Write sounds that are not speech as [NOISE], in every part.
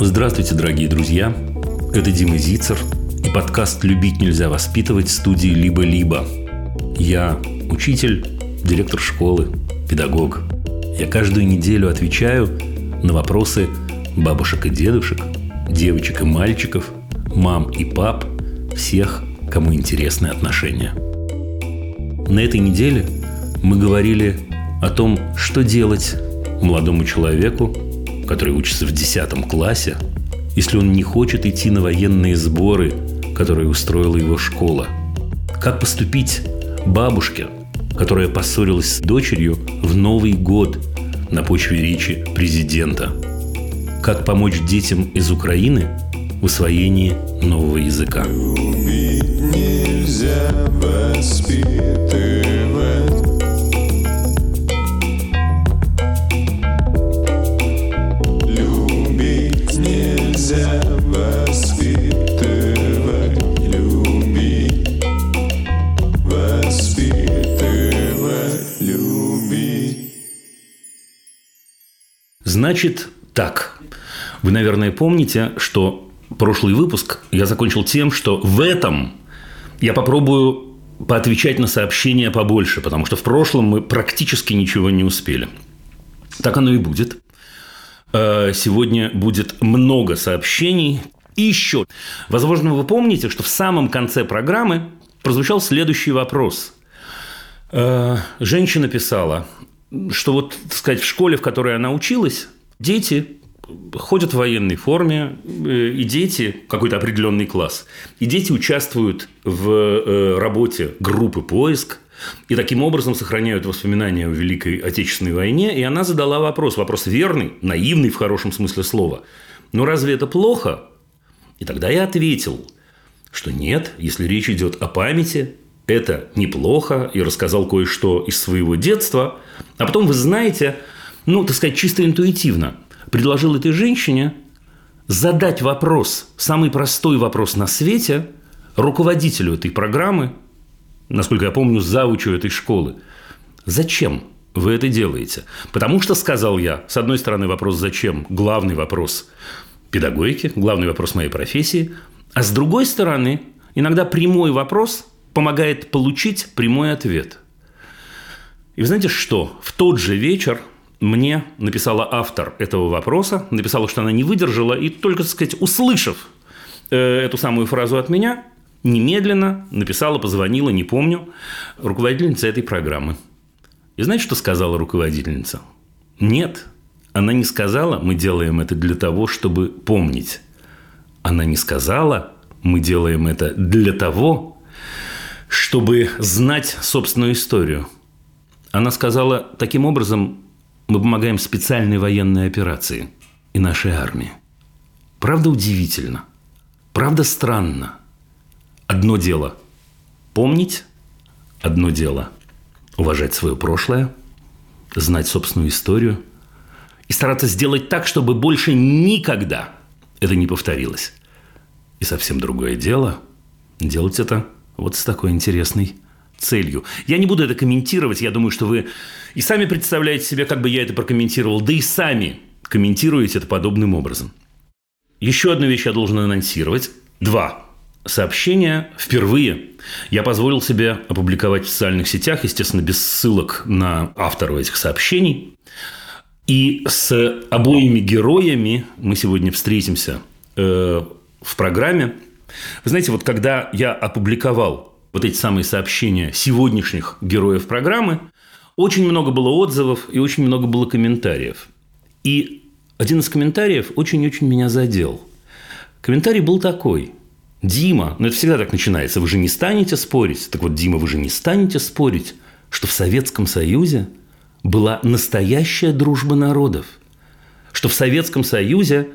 Здравствуйте, дорогие друзья. Это Дима Зицер и подкаст «Любить нельзя воспитывать» студии «Либо-либо». Я учитель, директор школы, педагог. Я каждую неделю отвечаю на вопросы бабушек и дедушек, девочек и мальчиков, мам и пап, всех, кому интересны отношения. На этой неделе мы говорили о том, что делать молодому человеку, который учится в 10 классе, если он не хочет идти на военные сборы, которые устроила его школа. Как поступить бабушке, которая поссорилась с дочерью в Новый год на почве речи президента. Как помочь детям из Украины в усвоении нового языка. Любить нельзя воспитывать. Значит, так. Вы, наверное, помните, что прошлый выпуск я закончил тем, что в этом я попробую поотвечать на сообщения побольше, потому что в прошлом мы практически ничего не успели. Так оно и будет. Э, сегодня будет много сообщений. И еще, возможно, вы помните, что в самом конце программы прозвучал следующий вопрос. Э, женщина писала, что вот, так сказать, в школе, в которой она училась, Дети ходят в военной форме, э, и дети, какой-то определенный класс, и дети участвуют в э, работе группы «Поиск», и таким образом сохраняют воспоминания о Великой Отечественной войне. И она задала вопрос, вопрос верный, наивный в хорошем смысле слова. Но разве это плохо? И тогда я ответил, что нет, если речь идет о памяти, это неплохо, и рассказал кое-что из своего детства. А потом, вы знаете, ну, так сказать, чисто интуитивно предложил этой женщине задать вопрос, самый простой вопрос на свете, руководителю этой программы, насколько я помню, завучу этой школы. Зачем вы это делаете? Потому что, сказал я, с одной стороны, вопрос «зачем?» – главный вопрос педагогики, главный вопрос моей профессии, а с другой стороны, иногда прямой вопрос помогает получить прямой ответ. И вы знаете что? В тот же вечер мне написала автор этого вопроса, написала, что она не выдержала, и только, так сказать, услышав э, эту самую фразу от меня, немедленно написала, позвонила, не помню, руководительница этой программы. И знаете, что сказала руководительница? Нет, она не сказала, мы делаем это для того, чтобы помнить. Она не сказала, мы делаем это для того, чтобы знать собственную историю. Она сказала, таким образом мы помогаем специальной военной операции и нашей армии. Правда удивительно? Правда странно? Одно дело – помнить, одно дело – уважать свое прошлое, знать собственную историю и стараться сделать так, чтобы больше никогда это не повторилось. И совсем другое дело – делать это вот с такой интересной целью. Я не буду это комментировать, я думаю, что вы и сами представляете себе, как бы я это прокомментировал, да и сами комментируете это подобным образом. Еще одну вещь я должен анонсировать. Два сообщения впервые я позволил себе опубликовать в социальных сетях, естественно, без ссылок на автору этих сообщений. И с обоими героями мы сегодня встретимся э, в программе. Вы знаете, вот когда я опубликовал вот эти самые сообщения сегодняшних героев программы, очень много было отзывов и очень много было комментариев. И один из комментариев очень-очень меня задел. Комментарий был такой. Дима, ну это всегда так начинается, вы же не станете спорить. Так вот, Дима, вы же не станете спорить, что в Советском Союзе была настоящая дружба народов. Что в Советском Союзе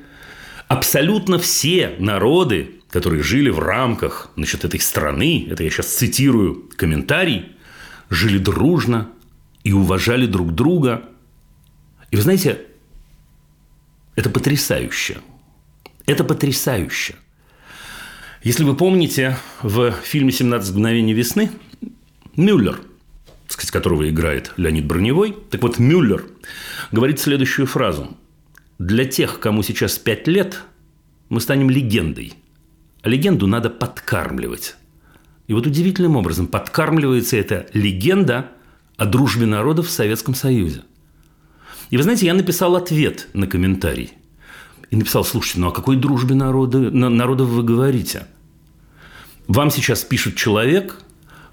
абсолютно все народы которые жили в рамках значит, этой страны, это я сейчас цитирую комментарий, жили дружно и уважали друг друга. И вы знаете, это потрясающе. Это потрясающе. Если вы помните, в фильме «17 мгновений весны» Мюллер, сказать, которого играет Леонид Броневой, так вот Мюллер говорит следующую фразу. «Для тех, кому сейчас пять лет – мы станем легендой. А легенду надо подкармливать. И вот удивительным образом подкармливается эта легенда о дружбе народов в Советском Союзе. И вы знаете, я написал ответ на комментарий. И написал, слушайте, ну о какой дружбе народа, народов вы говорите? Вам сейчас пишет человек,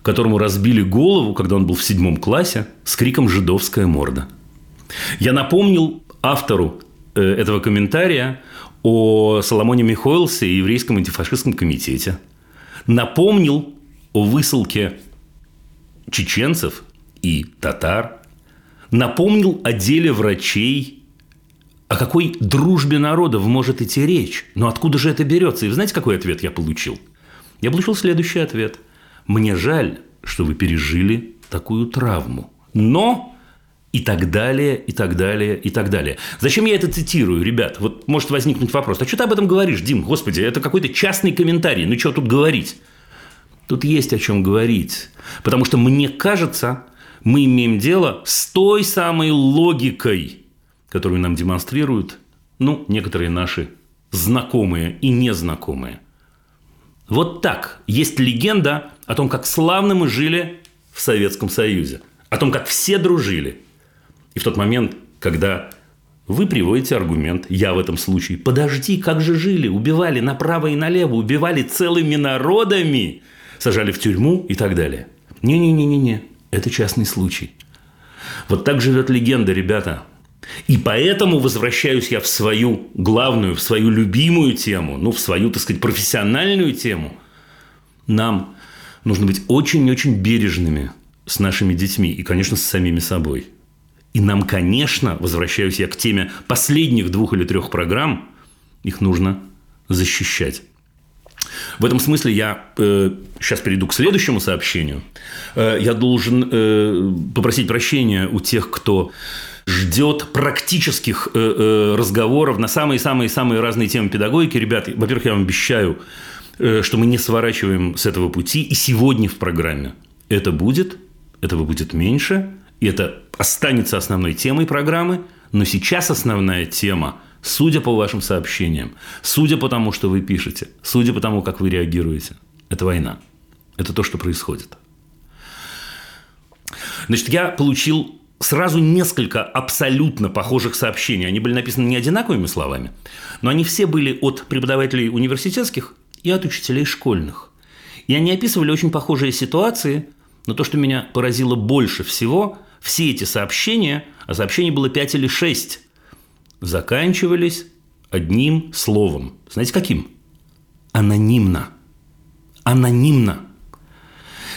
которому разбили голову, когда он был в седьмом классе, с криком «Жидовская морда». Я напомнил автору этого комментария о Соломоне Михоэлсе и Еврейском антифашистском комитете. Напомнил о высылке чеченцев и татар. Напомнил о деле врачей. О какой дружбе народов может идти речь? Но откуда же это берется? И знаете, какой ответ я получил? Я получил следующий ответ. Мне жаль, что вы пережили такую травму. Но и так далее, и так далее, и так далее. Зачем я это цитирую, ребят? Вот может возникнуть вопрос. А что ты об этом говоришь, Дим? Господи, это какой-то частный комментарий. Ну, что тут говорить? Тут есть о чем говорить. Потому что, мне кажется, мы имеем дело с той самой логикой, которую нам демонстрируют, ну, некоторые наши знакомые и незнакомые. Вот так. Есть легенда о том, как славно мы жили в Советском Союзе. О том, как все дружили – и в тот момент, когда вы приводите аргумент, я в этом случае, подожди, как же жили, убивали направо и налево, убивали целыми народами, сажали в тюрьму и так далее. Не-не-не-не-не, это частный случай. Вот так живет легенда, ребята. И поэтому возвращаюсь я в свою главную, в свою любимую тему, ну, в свою, так сказать, профессиональную тему. Нам нужно быть очень-очень бережными с нашими детьми и, конечно, с самими собой – и нам, конечно, возвращаюсь я к теме последних двух или трех программ, их нужно защищать. В этом смысле я э, сейчас перейду к следующему сообщению. Э, я должен э, попросить прощения у тех, кто ждет практических э, э, разговоров на самые-самые-самые разные темы педагогики. Ребята, во-первых, я вам обещаю, э, что мы не сворачиваем с этого пути и сегодня в программе. Это будет, этого будет меньше, и это останется основной темой программы, но сейчас основная тема, судя по вашим сообщениям, судя по тому, что вы пишете, судя по тому, как вы реагируете, это война. Это то, что происходит. Значит, я получил сразу несколько абсолютно похожих сообщений. Они были написаны не одинаковыми словами, но они все были от преподавателей университетских и от учителей школьных. И они описывали очень похожие ситуации, но то, что меня поразило больше всего – все эти сообщения, а сообщений было 5 или 6, заканчивались одним словом. Знаете, каким? Анонимно. Анонимно.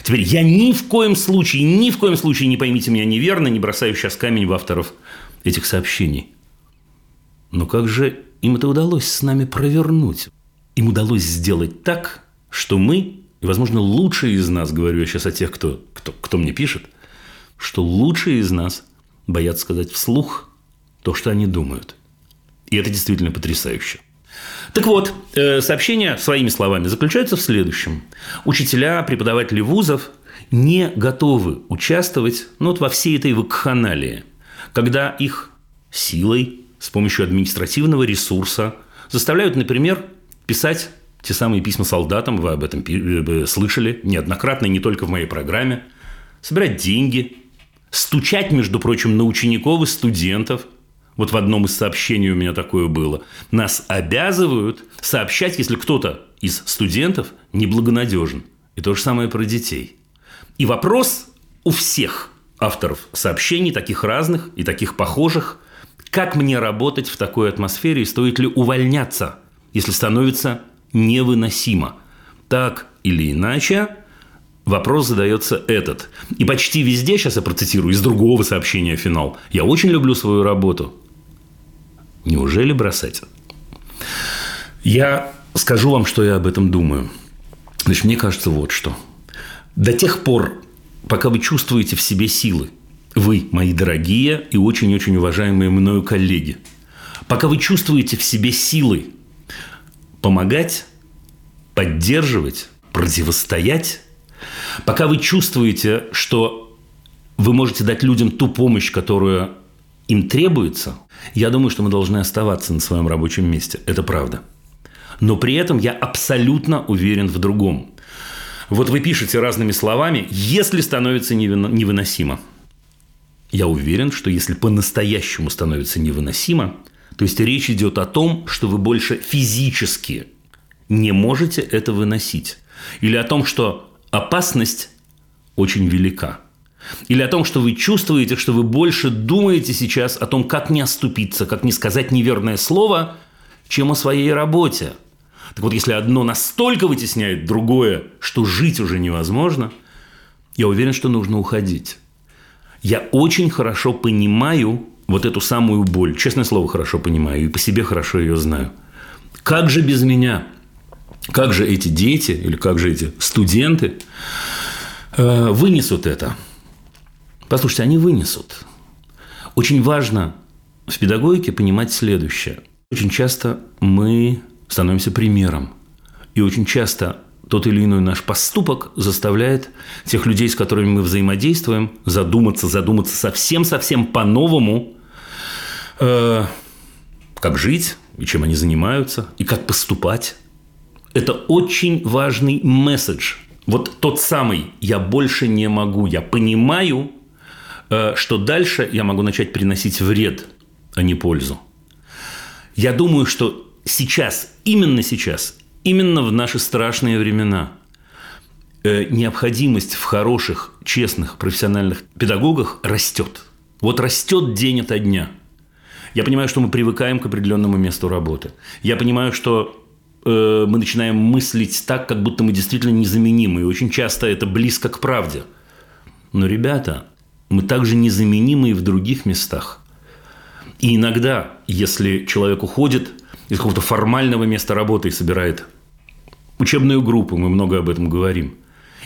Теперь я ни в коем случае, ни в коем случае, не поймите меня неверно, не бросаю сейчас камень в авторов этих сообщений. Но как же им это удалось с нами провернуть? Им удалось сделать так, что мы, и, возможно, лучшие из нас, говорю я сейчас о тех, кто, кто, кто мне пишет, что лучшие из нас боятся сказать вслух то, что они думают. И это действительно потрясающе. Так вот, э, сообщение своими словами заключается в следующем. Учителя, преподаватели вузов не готовы участвовать ну, вот во всей этой вакханалии, когда их силой, с помощью административного ресурса заставляют, например, писать те самые письма солдатам, вы об этом э, слышали неоднократно, не только в моей программе, собирать деньги, стучать, между прочим, на учеников и студентов. Вот в одном из сообщений у меня такое было. Нас обязывают сообщать, если кто-то из студентов неблагонадежен. И то же самое про детей. И вопрос у всех авторов сообщений, таких разных и таких похожих, как мне работать в такой атмосфере и стоит ли увольняться, если становится невыносимо. Так или иначе, Вопрос задается этот. И почти везде, сейчас я процитирую из другого сообщения финал, я очень люблю свою работу. Неужели бросать? Я скажу вам, что я об этом думаю. Значит, мне кажется вот что. До тех пор, пока вы чувствуете в себе силы, вы, мои дорогие и очень-очень уважаемые мною коллеги, пока вы чувствуете в себе силы помогать, поддерживать, противостоять, Пока вы чувствуете, что вы можете дать людям ту помощь, которую им требуется, я думаю, что мы должны оставаться на своем рабочем месте. Это правда. но при этом я абсолютно уверен в другом. Вот вы пишете разными словами, если становится невыносимо. Я уверен, что если по-настоящему становится невыносимо, то есть речь идет о том, что вы больше физически не можете это выносить. Или о том, что опасность очень велика. Или о том, что вы чувствуете, что вы больше думаете сейчас о том, как не оступиться, как не сказать неверное слово, чем о своей работе. Так вот, если одно настолько вытесняет другое, что жить уже невозможно, я уверен, что нужно уходить. Я очень хорошо понимаю вот эту самую боль. Честное слово, хорошо понимаю. И по себе хорошо ее знаю. Как же без меня? Как же эти дети или как же эти студенты э, вынесут это? Послушайте, они вынесут. Очень важно в педагогике понимать следующее. Очень часто мы становимся примером. И очень часто тот или иной наш поступок заставляет тех людей, с которыми мы взаимодействуем, задуматься, задуматься совсем-совсем по-новому, э, как жить и чем они занимаются, и как поступать. Это очень важный месседж. Вот тот самый «я больше не могу», я понимаю, э, что дальше я могу начать приносить вред, а не пользу. Я думаю, что сейчас, именно сейчас, именно в наши страшные времена э, необходимость в хороших, честных, профессиональных педагогах растет. Вот растет день ото дня. Я понимаю, что мы привыкаем к определенному месту работы. Я понимаю, что э, мы начинаем мыслить так, как будто мы действительно незаменимы. И очень часто это близко к правде. Но, ребята, мы также незаменимы и в других местах. И иногда, если человек уходит из какого-то формального места работы и собирает учебную группу, мы много об этом говорим,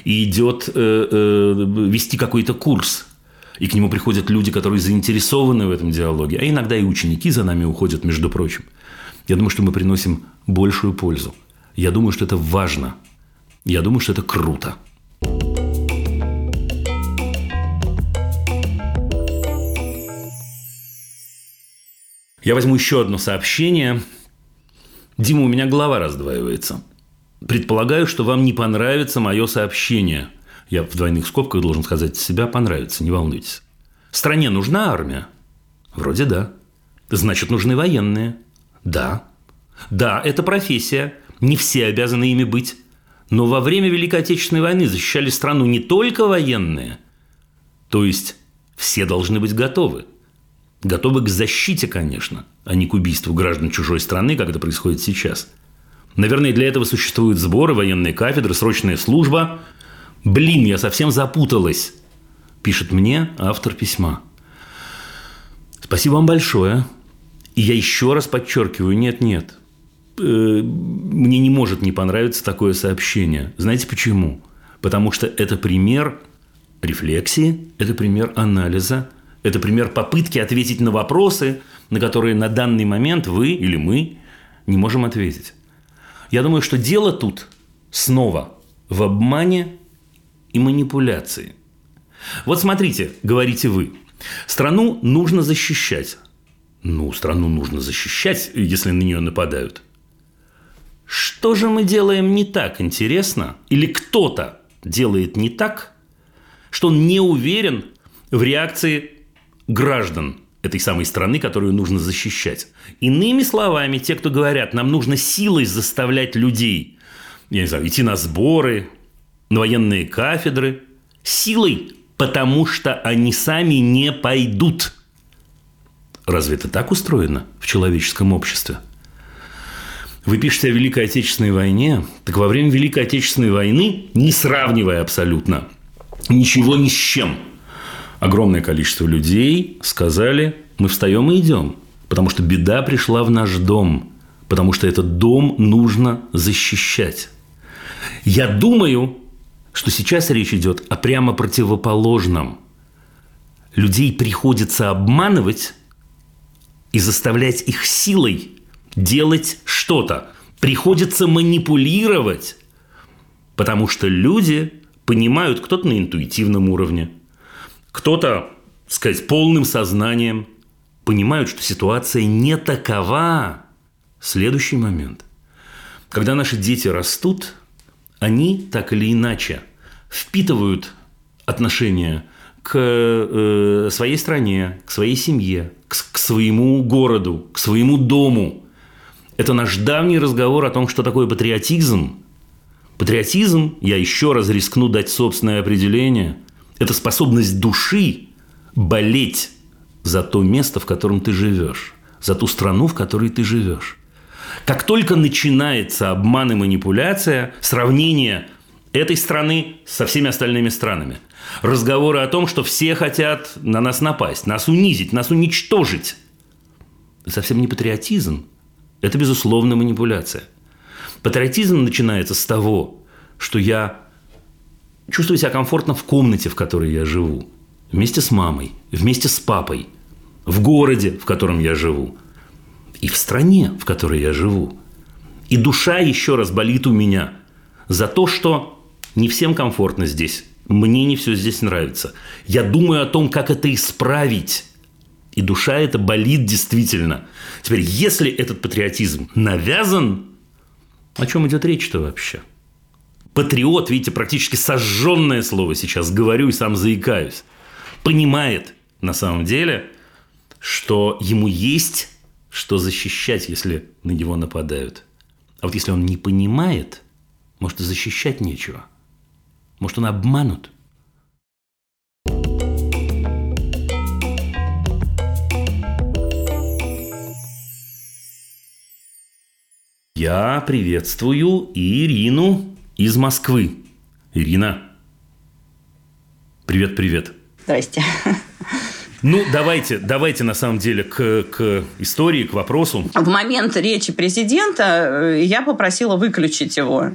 и идет э, э, вести какой-то курс, и к нему приходят люди, которые заинтересованы в этом диалоге, а иногда и ученики за нами уходят, между прочим. Я думаю, что мы приносим большую пользу. Я думаю, что это важно. Я думаю, что это круто. Я возьму еще одно сообщение. Дима, у меня голова раздваивается. Предполагаю, что вам не понравится мое сообщение. Я в двойных скобках должен сказать себя понравится, не волнуйтесь. Стране нужна армия? Вроде да. Значит, нужны военные? Да. Да, это профессия. Не все обязаны ими быть. Но во время Великой Отечественной войны защищали страну не только военные. То есть, все должны быть готовы – готовы к защите, конечно, а не к убийству граждан чужой страны, как это происходит сейчас. Наверное, для этого существуют сборы, военные кафедры, срочная служба. Блин, я совсем запуталась, пишет мне автор письма. Спасибо вам большое. И я еще раз подчеркиваю, нет-нет, э, мне не может не понравиться такое сообщение. Знаете почему? Потому что это пример рефлексии, это пример анализа, это пример попытки ответить на вопросы, на которые на данный момент вы или мы не можем ответить. Я думаю, что дело тут снова в обмане и манипуляции. Вот смотрите, говорите вы, страну нужно защищать. Ну, страну нужно защищать, если на нее нападают. Что же мы делаем не так, интересно? Или кто-то делает не так, что он не уверен в реакции граждан этой самой страны, которую нужно защищать. Иными словами, те, кто говорят, нам нужно силой заставлять людей, я не знаю, идти на сборы, на военные кафедры, силой, потому что они сами не пойдут. Разве это так устроено в человеческом обществе? Вы пишете о Великой Отечественной войне, так во время Великой Отечественной войны, не сравнивая абсолютно ничего ни с чем – огромное количество людей сказали, мы встаем и идем, потому что беда пришла в наш дом, потому что этот дом нужно защищать. Я думаю, что сейчас речь идет о прямо противоположном. Людей приходится обманывать и заставлять их силой делать что-то. Приходится манипулировать, потому что люди понимают, кто-то на интуитивном уровне, кто-то, сказать, полным сознанием понимают, что ситуация не такова. Следующий момент. когда наши дети растут, они так или иначе впитывают отношения к э, своей стране, к своей семье, к, к своему городу, к своему дому. Это наш давний разговор о том, что такое патриотизм. Патриотизм, я еще раз рискну дать собственное определение, это способность души болеть за то место, в котором ты живешь, за ту страну, в которой ты живешь. Как только начинается обман и манипуляция, сравнение этой страны со всеми остальными странами, разговоры о том, что все хотят на нас напасть, нас унизить, нас уничтожить, это совсем не патриотизм, это, безусловно, манипуляция. Патриотизм начинается с того, что я чувствую себя комфортно в комнате, в которой я живу, вместе с мамой, вместе с папой, в городе, в котором я живу, и в стране, в которой я живу. И душа еще раз болит у меня за то, что не всем комфортно здесь, мне не все здесь нравится. Я думаю о том, как это исправить. И душа это болит действительно. Теперь, если этот патриотизм навязан, о чем идет речь-то вообще? Патриот, видите, практически сожженное слово сейчас говорю и сам заикаюсь, понимает на самом деле, что ему есть что защищать, если на него нападают. А вот если он не понимает, может, и защищать нечего. Может, он обманут. Я приветствую Ирину из Москвы. Ирина. Привет, привет. Здрасте. Ну, давайте, давайте на самом деле к, к истории, к вопросу. В момент речи президента э, я попросила выключить его.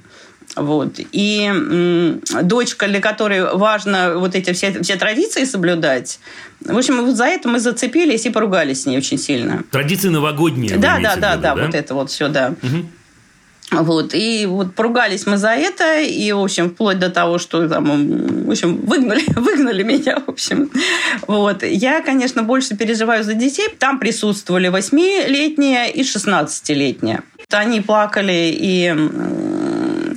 Вот. И м, дочка, для которой важно вот эти все, все традиции соблюдать, в общем, вот за это мы зацепились и поругались с ней очень сильно. Традиции новогодние. Да, да, да, да, да, вот это вот все, да. Угу. Вот, и вот поругались мы за это, и, в общем, вплоть до того, что там, в общем, выгнали, [LAUGHS] выгнали меня, в общем. Вот. Я, конечно, больше переживаю за детей. Там присутствовали 8-летние и 16-летние. Они плакали и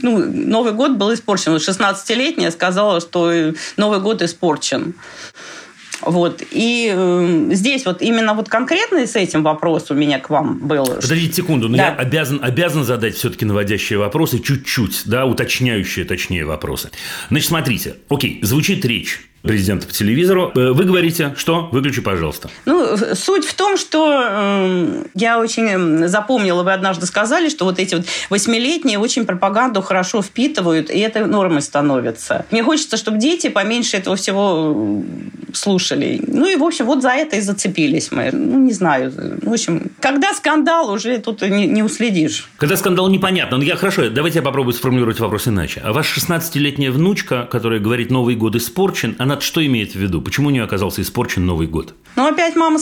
ну, Новый год был испорчен. 16-летняя сказала, что Новый год испорчен. Вот. И э, здесь вот именно вот конкретно с этим вопрос у меня к вам был. Подождите секунду, но да. я обязан, обязан задать все-таки наводящие вопросы, чуть-чуть, да, уточняющие, точнее, вопросы. Значит, смотрите, окей, звучит речь президента по телевизору. Э, вы говорите, что? Выключи, пожалуйста. Ну, суть в том, что э, я очень запомнила, вы однажды сказали, что вот эти вот восьмилетние очень пропаганду хорошо впитывают, и это нормой становится. Мне хочется, чтобы дети поменьше этого всего слушали. Ну и, в общем, вот за это и зацепились мы. Ну, не знаю. В общем, когда скандал, уже тут не, не уследишь. Когда скандал, непонятно. Но ну, я хорошо, давайте я попробую сформулировать вопрос иначе. А ваша 16-летняя внучка, которая говорит «Новый год испорчен», она что имеет в виду? Почему у нее оказался испорчен Новый год? Ну, опять мама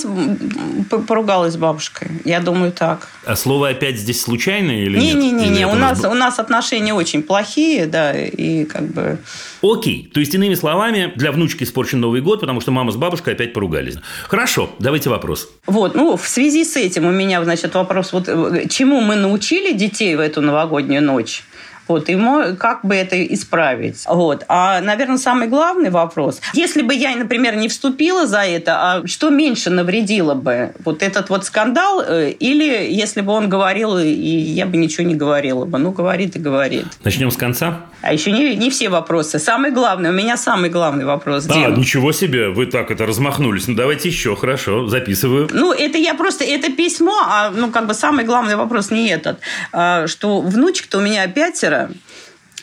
поругалась с бабушкой. Я думаю, так. А слово опять здесь случайное или не, нет? Не-не-не, не. у, нас, у нас отношения очень плохие, да, и как бы... Окей, то есть, иными словами, для внучки испорчен Новый год, потому что мама с бабушкой опять поругались. Хорошо, давайте вопрос. Вот, ну, в связи с этим у меня, значит, вопрос, вот э, чему мы научили детей в эту новогоднюю ночь? Вот, и как бы это исправить. Вот. А, наверное, самый главный вопрос. Если бы я, например, не вступила за это, а что меньше навредило бы? Вот этот вот скандал э, или если бы он говорил, и я бы ничего не говорила бы? Ну, говорит и говорит. Начнем с конца? А еще не, не все вопросы. Самый главный, у меня самый главный вопрос. А, Дим. ничего себе, вы так это размахнулись. Ну, давайте еще, хорошо, записываю. Ну, это я просто, это письмо, а, ну, как бы самый главный вопрос не этот. А, что внучек-то у меня пятеро, Питера.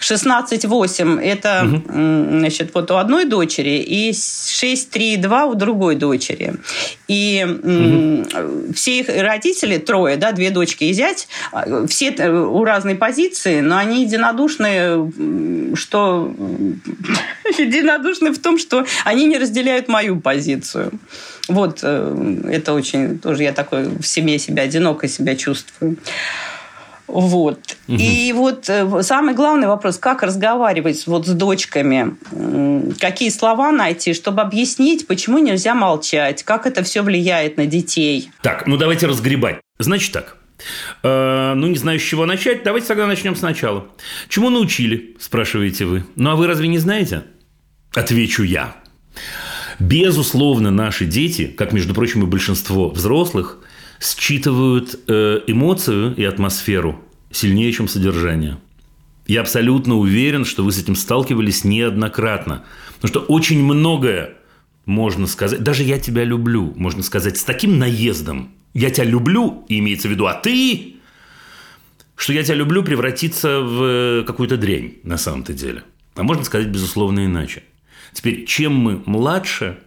16,8 это угу. значит, вот у одной дочери и 6,3,2 у другой дочери. И угу. все их родители, трое, да, две дочки и зять, все у разной позиции, но они единодушны, что [LAUGHS] единодушны в том, что они не разделяют мою позицию. Вот э, это очень тоже я такой в семье себя одиноко себя чувствую. Вот. Угу. И вот э, самый главный вопрос, как разговаривать вот с дочками, какие слова найти, чтобы объяснить, почему нельзя молчать, как это все влияет на детей. Так, ну давайте разгребать. Значит так, Э, ну, не знаю, с чего начать. Давайте тогда начнем сначала. Чему научили, спрашиваете вы. Ну, а вы разве не знаете? Отвечу я. Безусловно, наши дети, как, между прочим, и большинство взрослых, считывают э, эмоцию и атмосферу сильнее, чем содержание. Я абсолютно уверен, что вы с этим сталкивались неоднократно. Потому что очень многое можно сказать, даже я тебя люблю, можно сказать, с таким наездом. Я тебя люблю, имеется в виду, а ты, что я тебя люблю, превратится в э, какую-то дрянь на самом-то деле. А можно сказать, безусловно, иначе. Теперь, чем мы младше,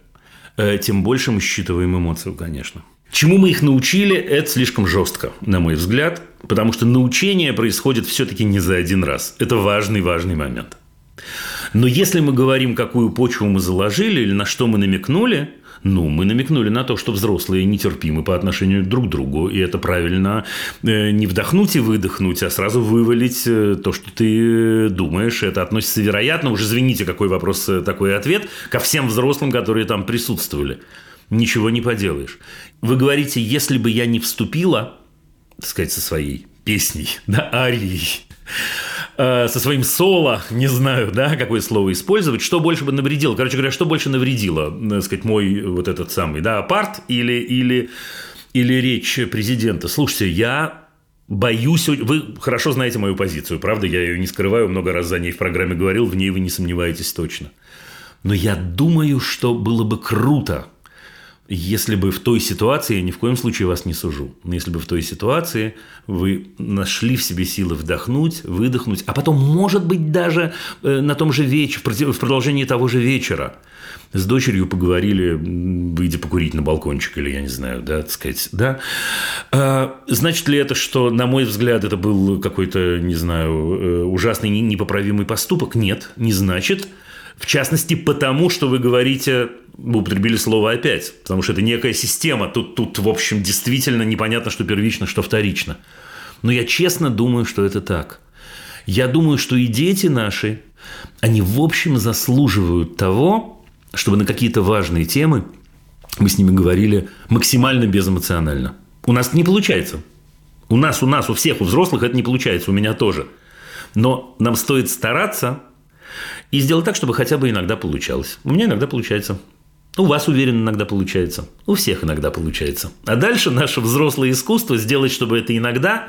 э, тем больше мы считываем эмоцию, конечно. Чему мы их научили, это слишком жестко, на мой взгляд, потому что научение происходит все-таки не за один раз. Это важный-важный момент. Но если мы говорим, какую почву мы заложили или на что мы намекнули, ну, мы намекнули на то, что взрослые нетерпимы по отношению друг к другу, и это правильно э, не вдохнуть и выдохнуть, а сразу вывалить э, то, что ты думаешь. Это относится, вероятно, уже извините, какой вопрос, э, такой ответ, ко всем взрослым, которые там присутствовали ничего не поделаешь. Вы говорите, если бы я не вступила, так сказать, со своей песней, [LAUGHS] да, арией, э, со своим соло, не знаю, да, какое слово использовать, что больше бы навредило? Короче говоря, что больше навредило, э, так сказать, мой вот этот самый, да, апарт или, или, или речь президента? Слушайте, я боюсь... Вы хорошо знаете мою позицию, правда? Я ее не скрываю, много раз за ней в программе говорил, в ней вы не сомневаетесь точно. Но я думаю, что было бы круто, если бы в той ситуации, я ни в коем случае вас не сужу, но если бы в той ситуации вы нашли в себе силы вдохнуть, выдохнуть, а потом, может быть, даже э, на том же вечере, в продолжении того же вечера с дочерью поговорили, выйдя покурить на балкончик, или я не знаю, да, так сказать, да. А, значит ли это, что, на мой взгляд, это был какой-то, не знаю, э, ужасный, непоправимый поступок? Нет, не значит. В частности, потому что вы говорите, вы употребили слово опять, потому что это некая система. Тут, тут, в общем, действительно непонятно, что первично, что вторично. Но я честно думаю, что это так. Я думаю, что и дети наши, они в общем заслуживают того, чтобы на какие-то важные темы мы с ними говорили максимально безэмоционально. У нас это не получается. У нас, у нас, у всех, у взрослых это не получается, у меня тоже. Но нам стоит стараться и сделать так, чтобы хотя бы иногда получалось. У меня иногда получается. У вас, уверен, иногда получается. У всех иногда получается. А дальше наше взрослое искусство сделать, чтобы это иногда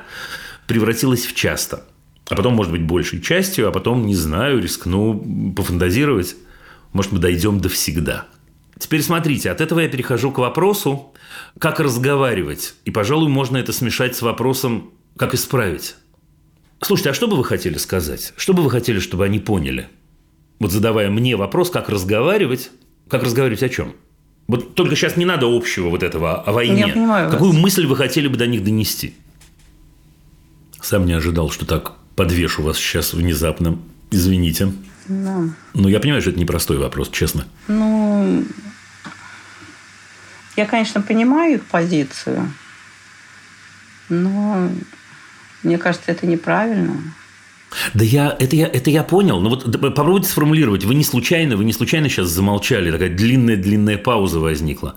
превратилось в часто. А потом, может быть, большей частью, а потом, не знаю, рискну пофантазировать. Может, мы дойдем до всегда. Теперь смотрите, от этого я перехожу к вопросу, как разговаривать. И, пожалуй, можно это смешать с вопросом, как исправить. Слушайте, а что бы вы хотели сказать? Что бы вы хотели, чтобы они поняли? вот задавая мне вопрос, как разговаривать, как разговаривать о чем? Вот только сейчас не надо общего вот этого о войне. Я понимаю Какую вас. мысль вы хотели бы до них донести? Сам не ожидал, что так подвешу вас сейчас внезапно. Извините. Да. Но я понимаю, что это непростой вопрос, честно. Ну, я, конечно, понимаю их позицию, но мне кажется, это неправильно. Да я это, я, это я понял. Но вот попробуйте сформулировать. Вы не случайно, вы не случайно сейчас замолчали. Такая длинная-длинная пауза возникла.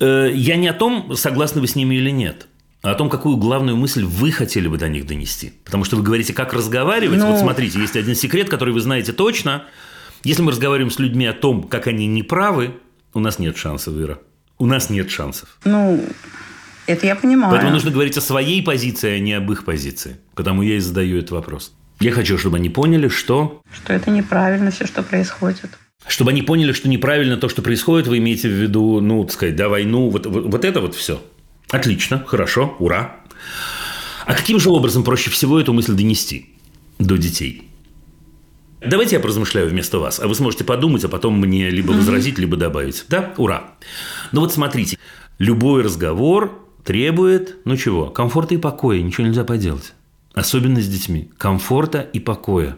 Э, я не о том, согласны вы с ними или нет, а о том, какую главную мысль вы хотели бы до них донести. Потому что вы говорите, как разговаривать. Ну... Вот смотрите, есть один секрет, который вы знаете точно. Если мы разговариваем с людьми о том, как они неправы, у нас нет шансов, Ира. У нас нет шансов. Ну, это я понимаю. Поэтому нужно говорить о своей позиции, а не об их позиции. Потому я и задаю этот вопрос. Я хочу, чтобы они поняли, что... Что это неправильно все, что происходит. Чтобы они поняли, что неправильно то, что происходит, вы имеете в виду, ну, так сказать, да, войну, вот, вот, вот это вот все. Отлично, хорошо, ура. А каким же образом проще всего эту мысль донести до детей? Давайте я поразмышляю вместо вас, а вы сможете подумать, а потом мне либо возразить, либо добавить. Да, ура. Ну вот смотрите, любой разговор требует, ну чего, комфорта и покоя, ничего нельзя поделать. Особенно с детьми. Комфорта и покоя.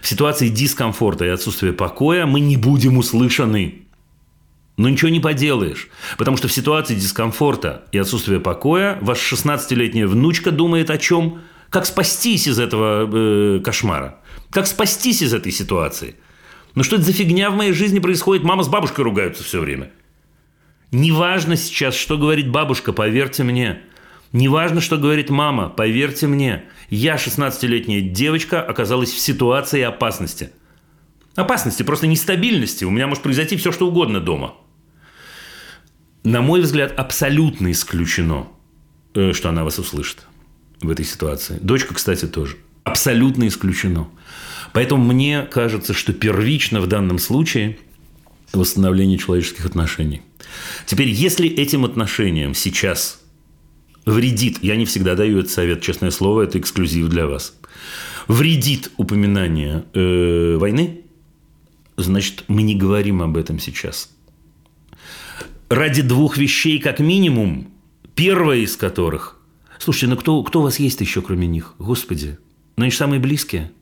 В ситуации дискомфорта и отсутствия покоя мы не будем услышаны. Но ничего не поделаешь. Потому что в ситуации дискомфорта и отсутствия покоя ваша 16-летняя внучка думает о чем? Как спастись из этого э, кошмара? Как спастись из этой ситуации? Ну что это за фигня в моей жизни происходит? Мама с бабушкой ругаются все время. Неважно сейчас, что говорит бабушка, поверьте мне. Неважно, что говорит мама, поверьте мне, я, 16-летняя девочка, оказалась в ситуации опасности. Опасности, просто нестабильности. У меня может произойти все, что угодно дома. На мой взгляд, абсолютно исключено, э, что она вас услышит в этой ситуации. Дочка, кстати, тоже. Абсолютно исключено. Поэтому мне кажется, что первично в данном случае восстановление человеческих отношений. Теперь, если этим отношениям сейчас вредит, я не всегда даю этот совет, честное слово, это эксклюзив для вас, вредит упоминание э, войны, значит, мы не говорим об этом сейчас. Ради двух вещей как минимум, первая из которых – Слушайте, ну кто, кто у вас есть еще, кроме них? Господи, ну они же самые близкие.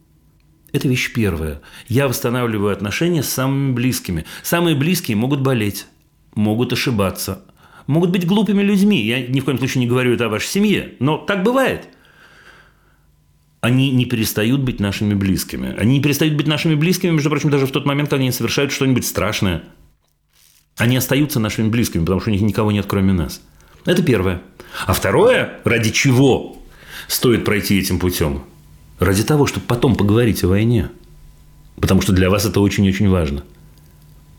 Это вещь первая. Я восстанавливаю отношения с самыми близкими. Самые близкие могут болеть, могут ошибаться, могут быть глупыми людьми. Я ни в коем случае не говорю это о вашей семье, но так бывает. Они не перестают быть нашими близкими. Они не перестают быть нашими близкими, между прочим, даже в тот момент, когда они совершают что-нибудь страшное. Они остаются нашими близкими, потому что у них никого нет, кроме нас. Это первое. А второе, ради чего стоит пройти этим путем? Ради того, чтобы потом поговорить о войне. Потому что для вас это очень-очень важно.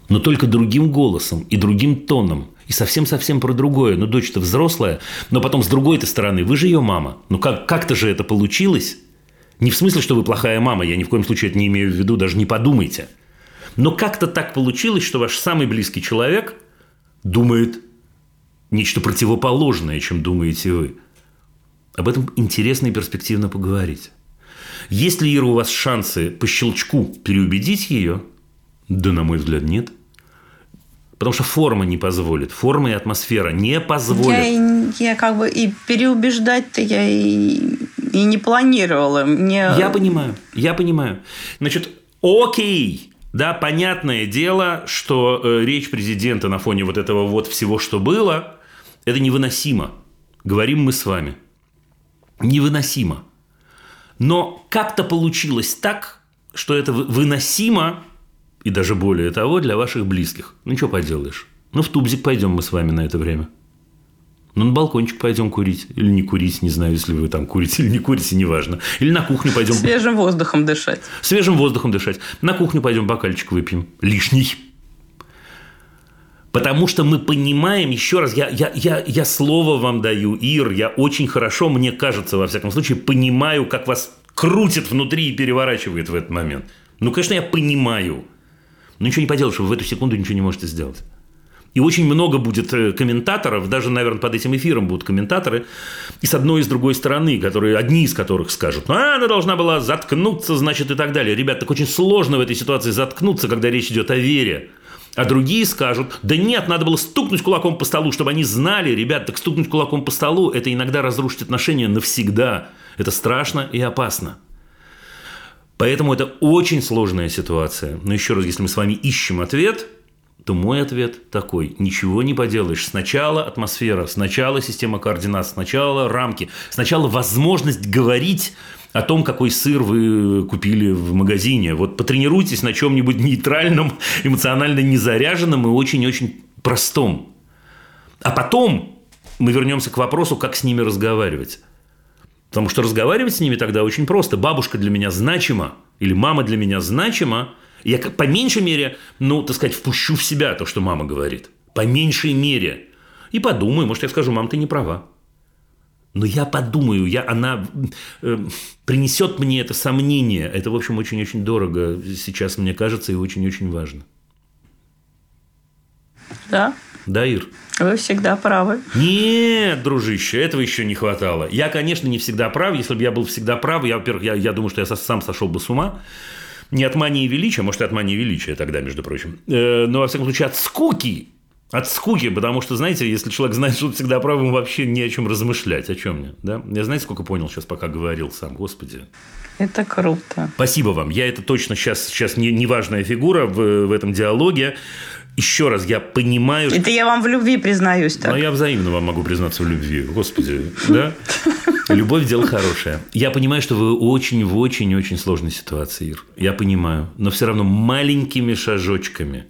Но только другим голосом и другим тоном. И совсем-совсем про другое. Ну, дочь-то взрослая, но потом с другой-то стороны, вы же ее мама. Ну, как- как-то же это получилось. Не в смысле, что вы плохая мама, я ни в коем случае это не имею в виду, даже не подумайте. Но как-то так получилось, что ваш самый близкий человек думает нечто противоположное, чем думаете вы. Об этом интересно и перспективно поговорить. Есть ли, Ира, у вас шансы по щелчку переубедить ее? Да, на мой взгляд, нет. Потому что форма не позволит. Форма и атмосфера не позволят. Я, я как бы и переубеждать-то я и, и не планировала. Мне... Я понимаю, я понимаю. Значит, окей, да, понятное дело, что э, речь президента на фоне вот этого вот всего, что было, это невыносимо. Говорим мы с вами. Невыносимо. Но как-то получилось так, что это вы- выносимо, и даже более того, для ваших близких. Ну, что поделаешь. Ну, в тубзик пойдем мы с вами на это время. Ну, на балкончик пойдем курить. Или не курить, не знаю, если вы там курите или не курите, неважно. Или на кухню пойдем Свежим воздухом дышать. свежим воздухом дышать. На кухню пойдем бокальчик выпьем. Лишний. Потому что мы понимаем, еще раз, я, я, я, я слово вам даю, Ир, я очень хорошо, мне кажется, во всяком случае, понимаю, как вас крутит внутри и переворачивает в этот момент. Ну, конечно, я понимаю. Но ничего не поделаешь, вы в эту секунду ничего не можете сделать. И очень много будет э, комментаторов, даже, наверное, под этим эфиром будут комментаторы, и с одной и с другой стороны, которые, одни из которых скажут, а, она должна была заткнуться, значит, и так далее. Ребят, так очень сложно в этой ситуации заткнуться, когда речь идет о вере. А другие скажут, да нет, надо было стукнуть кулаком по столу, чтобы они знали, ребят, так стукнуть кулаком по столу, это иногда разрушит отношения навсегда. Это страшно и опасно. Поэтому это очень сложная ситуация. Но еще раз, если мы с вами ищем ответ, то мой ответ такой. Ничего не поделаешь. Сначала атмосфера, сначала система координат, сначала рамки, сначала возможность говорить о том, какой сыр вы купили в магазине. Вот потренируйтесь на чем-нибудь нейтральном, [LAUGHS] эмоционально незаряженном и очень-очень простом. А потом мы вернемся к вопросу, как с ними разговаривать. Потому что разговаривать с ними тогда очень просто. Бабушка для меня значима, или мама для меня значима. Я по меньшей мере, ну, так сказать, впущу в себя то, что мама говорит. По меньшей мере. И подумаю, может, я скажу, мам, ты не права. Но я подумаю, я, она э, принесет мне это сомнение. Это, в общем, очень-очень дорого сейчас, мне кажется, и очень-очень важно. Да, Да, Ир? вы всегда правы. Нет, дружище, этого еще не хватало. Я, конечно, не всегда прав. Если бы я был всегда прав, я, во-первых, я, я думаю, что я сам сошел бы с ума. Не от мании величия, может, и от мании величия тогда, между прочим. Э, но, во всяком случае, от скуки. От скуки, потому что, знаете, если человек знает, что он всегда прав, ему вообще не о чем размышлять. О чем мне? Да? Я знаете, сколько понял сейчас, пока говорил сам, господи. Это круто. Спасибо вам. Я это точно сейчас, сейчас не, не важная фигура в, в этом диалоге. Еще раз, я понимаю. Это я вам в любви признаюсь так. Но я взаимно вам могу признаться в любви. Господи, да? [LAUGHS] Любовь – дело хорошее. Я понимаю, что вы очень в очень-очень сложной ситуации, Ир. Я понимаю. Но все равно маленькими шажочками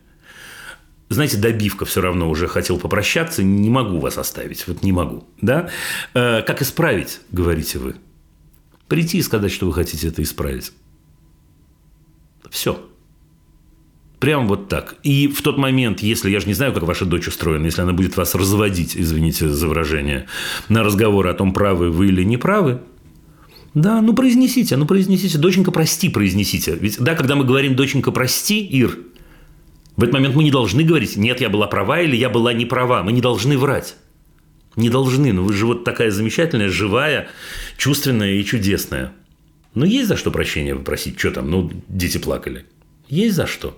знаете, добивка все равно уже хотел попрощаться, не могу вас оставить, вот не могу, да? Э, как исправить, говорите вы? Прийти и сказать, что вы хотите это исправить. Все. Прям вот так. И в тот момент, если, я же не знаю, как ваша дочь устроена, если она будет вас разводить, извините за выражение, на разговоры о том, правы вы или не правы, да, ну произнесите, ну произнесите. Доченька, прости, произнесите. Ведь, да, когда мы говорим «доченька, прости», Ир, в этот момент мы не должны говорить «нет, я была права» или «я была не права». Мы не должны врать. Не должны. Ну, вы же вот такая замечательная, живая, чувственная и чудесная. Ну, есть за что прощения попросить. Что там? Ну, дети плакали. Есть за что.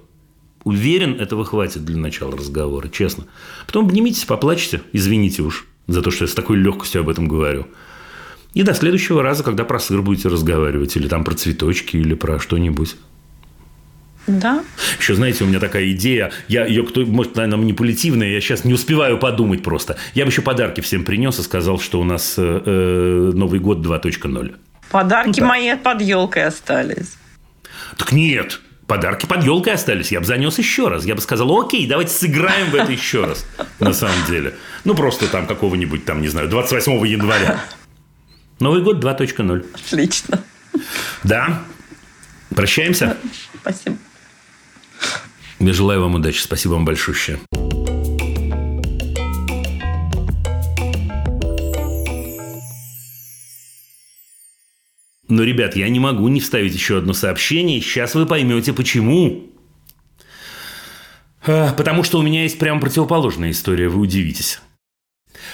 Уверен, этого хватит для начала разговора, честно. Потом обнимитесь, поплачьте, извините уж за то, что я с такой легкостью об этом говорю. И до следующего раза, когда про сыр будете разговаривать, или там про цветочки, или про что-нибудь. Да. Еще, знаете, у меня такая идея, я ее, кто, может, наверное, манипулятивная, я сейчас не успеваю подумать просто. Я бы еще подарки всем принес и сказал, что у нас э, э Новый год 2.0. Подарки ну, мои под елкой остались. Так нет, подарки под елкой остались. Я бы занес еще раз. Я бы сказал, окей, давайте сыграем в это еще раз. [LAUGHS] На самом деле. Ну, просто там какого-нибудь, там, не знаю, 28 января. Новый год 2.0. Отлично. Да. Прощаемся? Спасибо. Я желаю вам удачи. Спасибо вам большое. Но, ребят, я не могу не вставить еще одно сообщение. Сейчас вы поймете, почему. А, потому что у меня есть прямо противоположная история, вы удивитесь.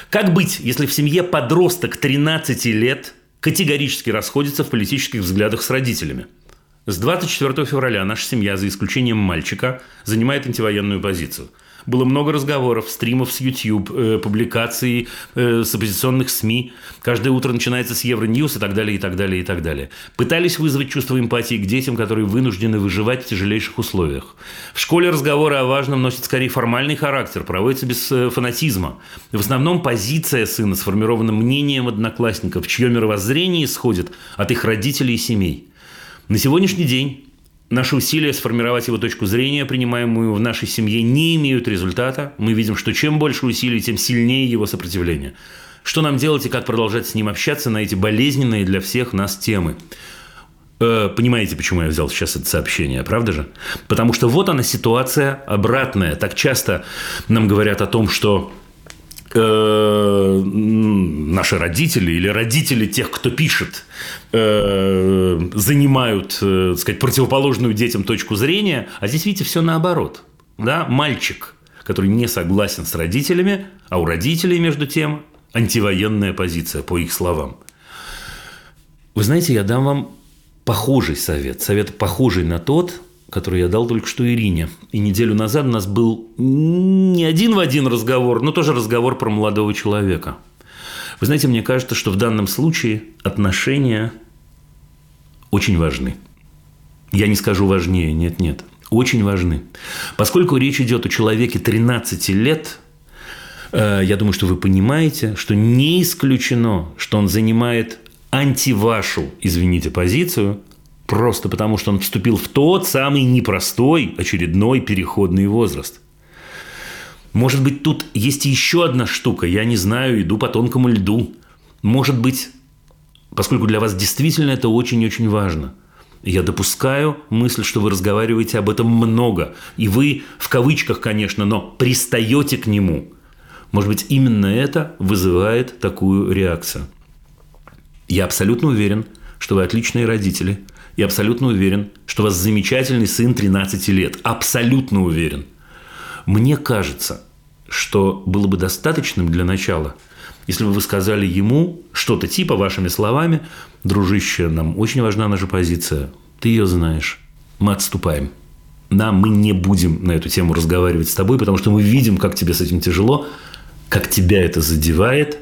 Как быть, если в семье подросток 13 лет категорически расходится в политических взглядах с родителями? С 24 февраля наша семья, за исключением мальчика, занимает антивоенную позицию – было много разговоров, стримов с YouTube, э, публикаций э, с оппозиционных СМИ. Каждое утро начинается с Евроньюз и так далее, и так далее, и так далее. Пытались вызвать чувство эмпатии к детям, которые вынуждены выживать в тяжелейших условиях. В школе разговоры о важном носят скорее формальный характер, проводятся без э, фанатизма. В основном позиция сына сформирована мнением одноклассников, чье мировоззрение исходит от их родителей и семей. На сегодняшний день Наши усилия сформировать его точку зрения, принимаемую в нашей семье, не имеют результата. Мы видим, что чем больше усилий, тем сильнее его сопротивление. Что нам делать и как продолжать с ним общаться на эти болезненные для всех нас темы? Э, понимаете, почему я взял сейчас это сообщение, правда же? Потому что вот она ситуация обратная. Так часто нам говорят о том, что э, наши родители или родители тех, кто пишет, э, занимают, э, так сказать, противоположную детям точку зрения, а здесь, видите, все наоборот. Да? Мальчик, который не согласен с родителями, а у родителей, между тем, антивоенная позиция, по их словам. Вы знаете, я дам вам похожий совет, совет похожий на тот, который я дал только что Ирине. И неделю назад у нас был не один в один разговор, но тоже разговор про молодого человека. Вы знаете, мне кажется, что в данном случае отношения очень важны. Я не скажу важнее, нет-нет, очень важны. Поскольку речь идет о человеке 13 лет, э, я думаю, что вы понимаете, что не исключено, что он занимает антивашу, извините, позицию, Просто потому, что он вступил в тот самый непростой очередной переходный возраст. Может быть, тут есть еще одна штука, я не знаю, иду по тонкому льду. Может быть, поскольку для вас действительно это очень-очень важно – я допускаю мысль, что вы разговариваете об этом много. И вы, в кавычках, конечно, но пристаете к нему. Может быть, именно это вызывает такую реакцию. Я абсолютно уверен, что вы отличные родители – я абсолютно уверен, что у вас замечательный сын 13 лет. Абсолютно уверен. Мне кажется, что было бы достаточным для начала, если бы вы сказали ему что-то типа вашими словами, дружище, нам очень важна наша позиция, ты ее знаешь, мы отступаем. Да, мы не будем на эту тему разговаривать с тобой, потому что мы видим, как тебе с этим тяжело, как тебя это задевает.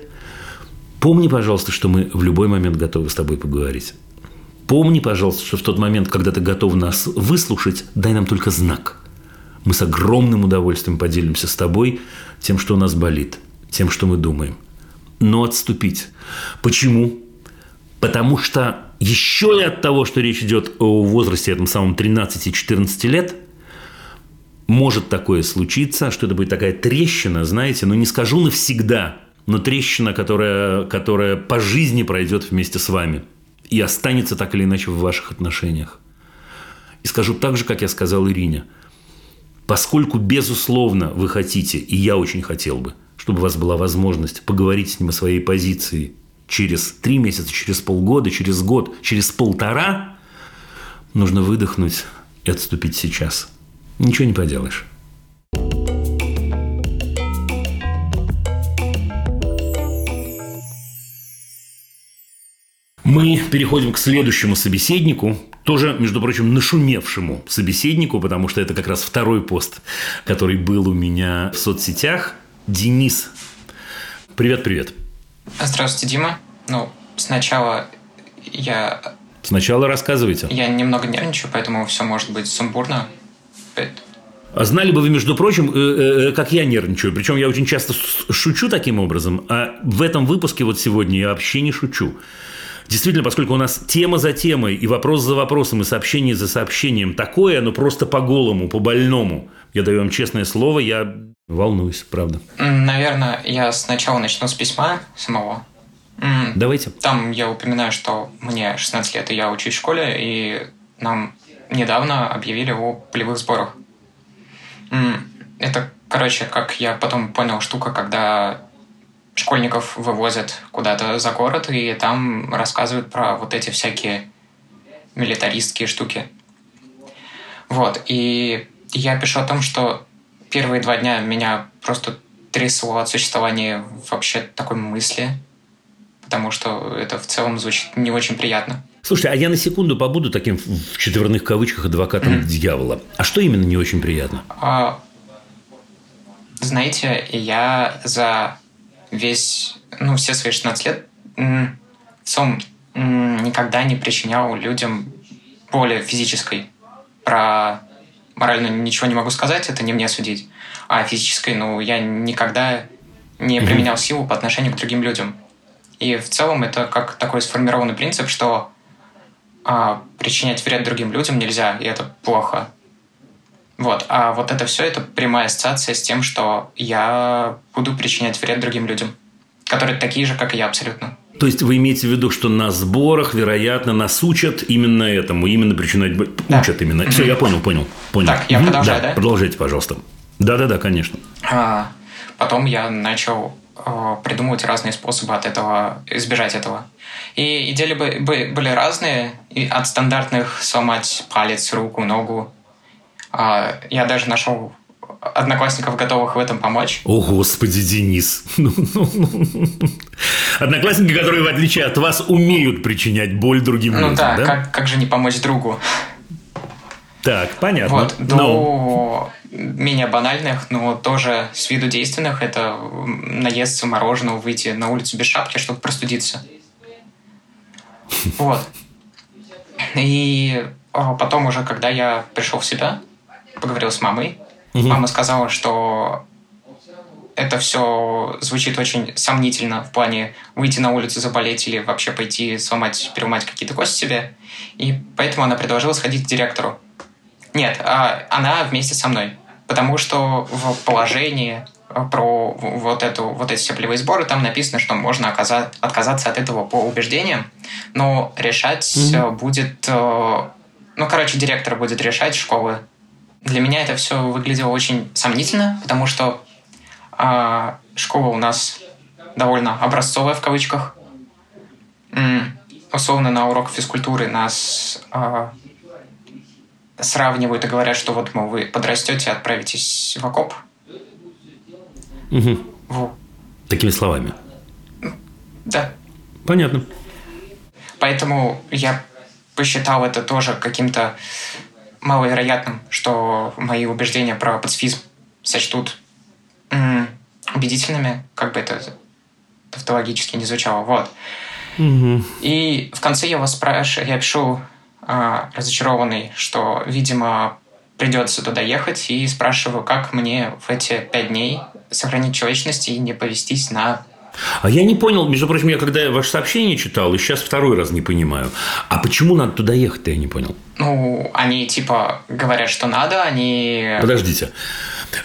Помни, пожалуйста, что мы в любой момент готовы с тобой поговорить. Помни, пожалуйста, что в тот момент, когда ты готов нас выслушать, дай нам только знак. Мы с огромным удовольствием поделимся с тобой тем, что у нас болит, тем, что мы думаем. Но отступить. Почему? Потому что еще и от того, что речь идет о возрасте этом самом 13-14 лет, может такое случиться, что это будет такая трещина, знаете, но не скажу навсегда, но трещина, которая, которая по жизни пройдет вместе с вами и останется так или иначе в ваших отношениях. И скажу так же, как я сказал Ирине. Поскольку, безусловно, вы хотите, и я очень хотел бы, чтобы у вас была возможность поговорить с ним о своей позиции через три месяца, через полгода, через год, через полтора, нужно выдохнуть и отступить сейчас. Ничего не поделаешь. Мы переходим к следующему собеседнику, тоже, между прочим, нашумевшему собеседнику, потому что это как раз второй пост, который был у меня в соцсетях. Денис. Привет-привет. Здравствуйте, Дима. Ну, сначала я... Сначала рассказывайте. Я немного нервничаю, поэтому все может быть сумбурно. А знали бы вы, между прочим, э, э, как я нервничаю. Причем я очень часто шучу таким образом, а в этом выпуске вот сегодня я вообще не шучу. Действительно, поскольку у нас тема за темой, и вопрос за вопросом, и сообщение за сообщением такое, оно просто по голому, по больному. Я даю вам честное слово, я волнуюсь, правда. Наверное, я сначала начну с письма самого. Давайте. Там я упоминаю, что мне 16 лет, и я учусь в школе, и нам недавно объявили о полевых сборах. Это, короче, как я потом понял, штука, когда школьников вывозят куда-то за город, и там рассказывают про вот эти всякие милитаристские штуки. Вот, и я пишу о том, что первые два дня меня просто трясло от существования вообще такой мысли, потому что это в целом звучит не очень приятно. Слушайте, а я на секунду побуду таким в четверных кавычках адвокатом дьявола. А что именно не очень приятно? А, знаете, я за весь, ну, все свои 16 лет в целом никогда не причинял людям боли физической. Про моральную ничего не могу сказать, это не мне судить. А физической, ну, я никогда не применял силу по отношению к другим людям. И в целом это как такой сформированный принцип, что а, причинять вред другим людям нельзя, и это плохо. Вот. А вот это все, это прямая ассоциация с тем, что я буду причинять вред другим людям, которые такие же, как и я абсолютно. То есть вы имеете в виду, что на сборах, вероятно, нас учат именно этому, именно причинять... Да. Учат именно. Все, я понял, понял. понял. Так, я продолжаю, да? да? Продолжайте, пожалуйста. Да-да-да, конечно. А, потом я начал а, придумывать разные способы от этого, избежать этого. И идеи были разные, от стандартных сломать палец, руку, ногу, я даже нашел одноклассников, готовых в этом помочь. О, Господи, Денис. [LAUGHS] Ну, ну, ну. Одноклассники, которые, в отличие от вас, умеют причинять боль другим ну, людям, Ну да, да? Как, как же не помочь другу? Так, понятно. Вот, до но... менее банальных, но тоже с виду действенных, это наесться мороженого, выйти на улицу без шапки, чтобы простудиться. Вот. И а, потом уже, когда я пришел в себя, поговорил с мамой. Угу. Мама сказала, что это все звучит очень сомнительно в плане выйти на улицу, заболеть или вообще пойти сломать, переломать какие-то кости себе. И поэтому она предложила сходить к директору. Нет, а она вместе со мной. Потому что в положении про вот, эту, вот эти все полевые сборы, там написано, что можно оказать, отказаться от этого по убеждениям, но решать mm-hmm. будет... Э, ну, короче, директор будет решать школы, для меня это все выглядело очень сомнительно, потому что э, школа у нас довольно образцовая в кавычках. М условно на урок физкультуры нас э, сравнивают и говорят, что вот, мол, вы подрастете, отправитесь в окоп. Угу. В... Такими словами. Да. Понятно. Поэтому я посчитал это тоже каким-то маловероятным, что мои убеждения про пацифизм сочтут м- убедительными, как бы это тавтологически не звучало. Вот. Угу. И в конце я вас спрашиваю, я пишу а, разочарованный, что, видимо, придется туда ехать, и спрашиваю, как мне в эти пять дней сохранить человечность и не повестись на А я не понял, между прочим, я когда ваше сообщение читал, и сейчас второй раз не понимаю. А почему надо туда ехать-то, я не понял. Ну, они типа говорят, что надо, они... Подождите.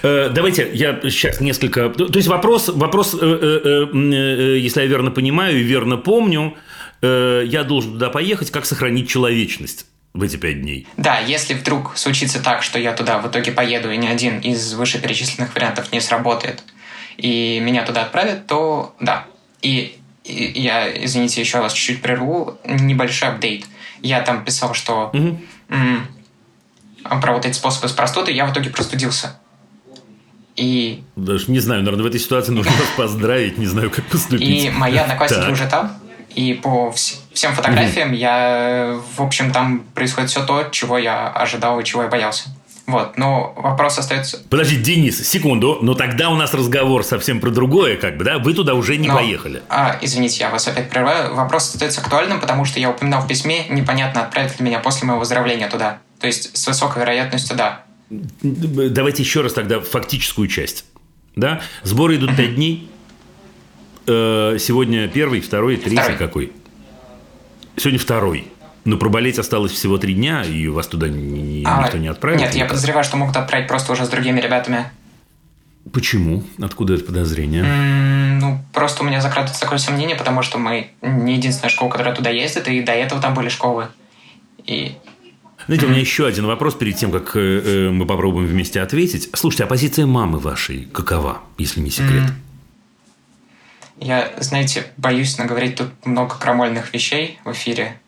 Э, давайте я сейчас несколько... То есть вопрос, вопрос э, э, если я верно понимаю и верно помню, я должен туда поехать, как сохранить человечность в эти пять дней. Да, если вдруг случится так, что я туда в итоге поеду, и ни один из вышеперечисленных вариантов не сработает, и меня туда отправят, то да. И, и я, извините, еще вас чуть-чуть прерву, небольшой апдейт. Я там писал, что угу. м- про вот эти способы с простудой, я в итоге простудился. И... Даже не знаю, наверное, в этой ситуации нужно вас поздравить, не знаю, как поступить. И мои одноклассники уже там, и по всем фотографиям я, в общем, там происходит все то, чего я ожидал и чего я боялся. Вот, но вопрос остается... Подожди, Денис, секунду, но тогда у нас разговор совсем про другое, как бы, да? Вы туда уже не но, поехали. А, извините, я вас опять прерываю. Вопрос остается актуальным, потому что я упоминал в письме, непонятно, отправят ли меня после моего выздоровления туда. То есть, с высокой вероятностью, да. Давайте еще раз тогда фактическую часть. Да? Сборы идут пять дней. Э, сегодня первый, второй, третий второй. какой? Сегодня второй. Но проболеть осталось всего три дня, и вас туда ни, а, никто не отправил? Нет, я подозреваю, что могут отправить просто уже с другими ребятами. Почему? Откуда это подозрение? Mm, ну, просто у меня закрадывается такое сомнение, потому что мы не единственная школа, которая туда ездит, и до этого там были школы. И знаете, у меня еще один вопрос перед тем, как э, э, мы попробуем вместе ответить. Слушайте, а позиция мамы вашей какова, если не секрет? Я, знаете, боюсь наговорить тут много крамольных вещей в эфире.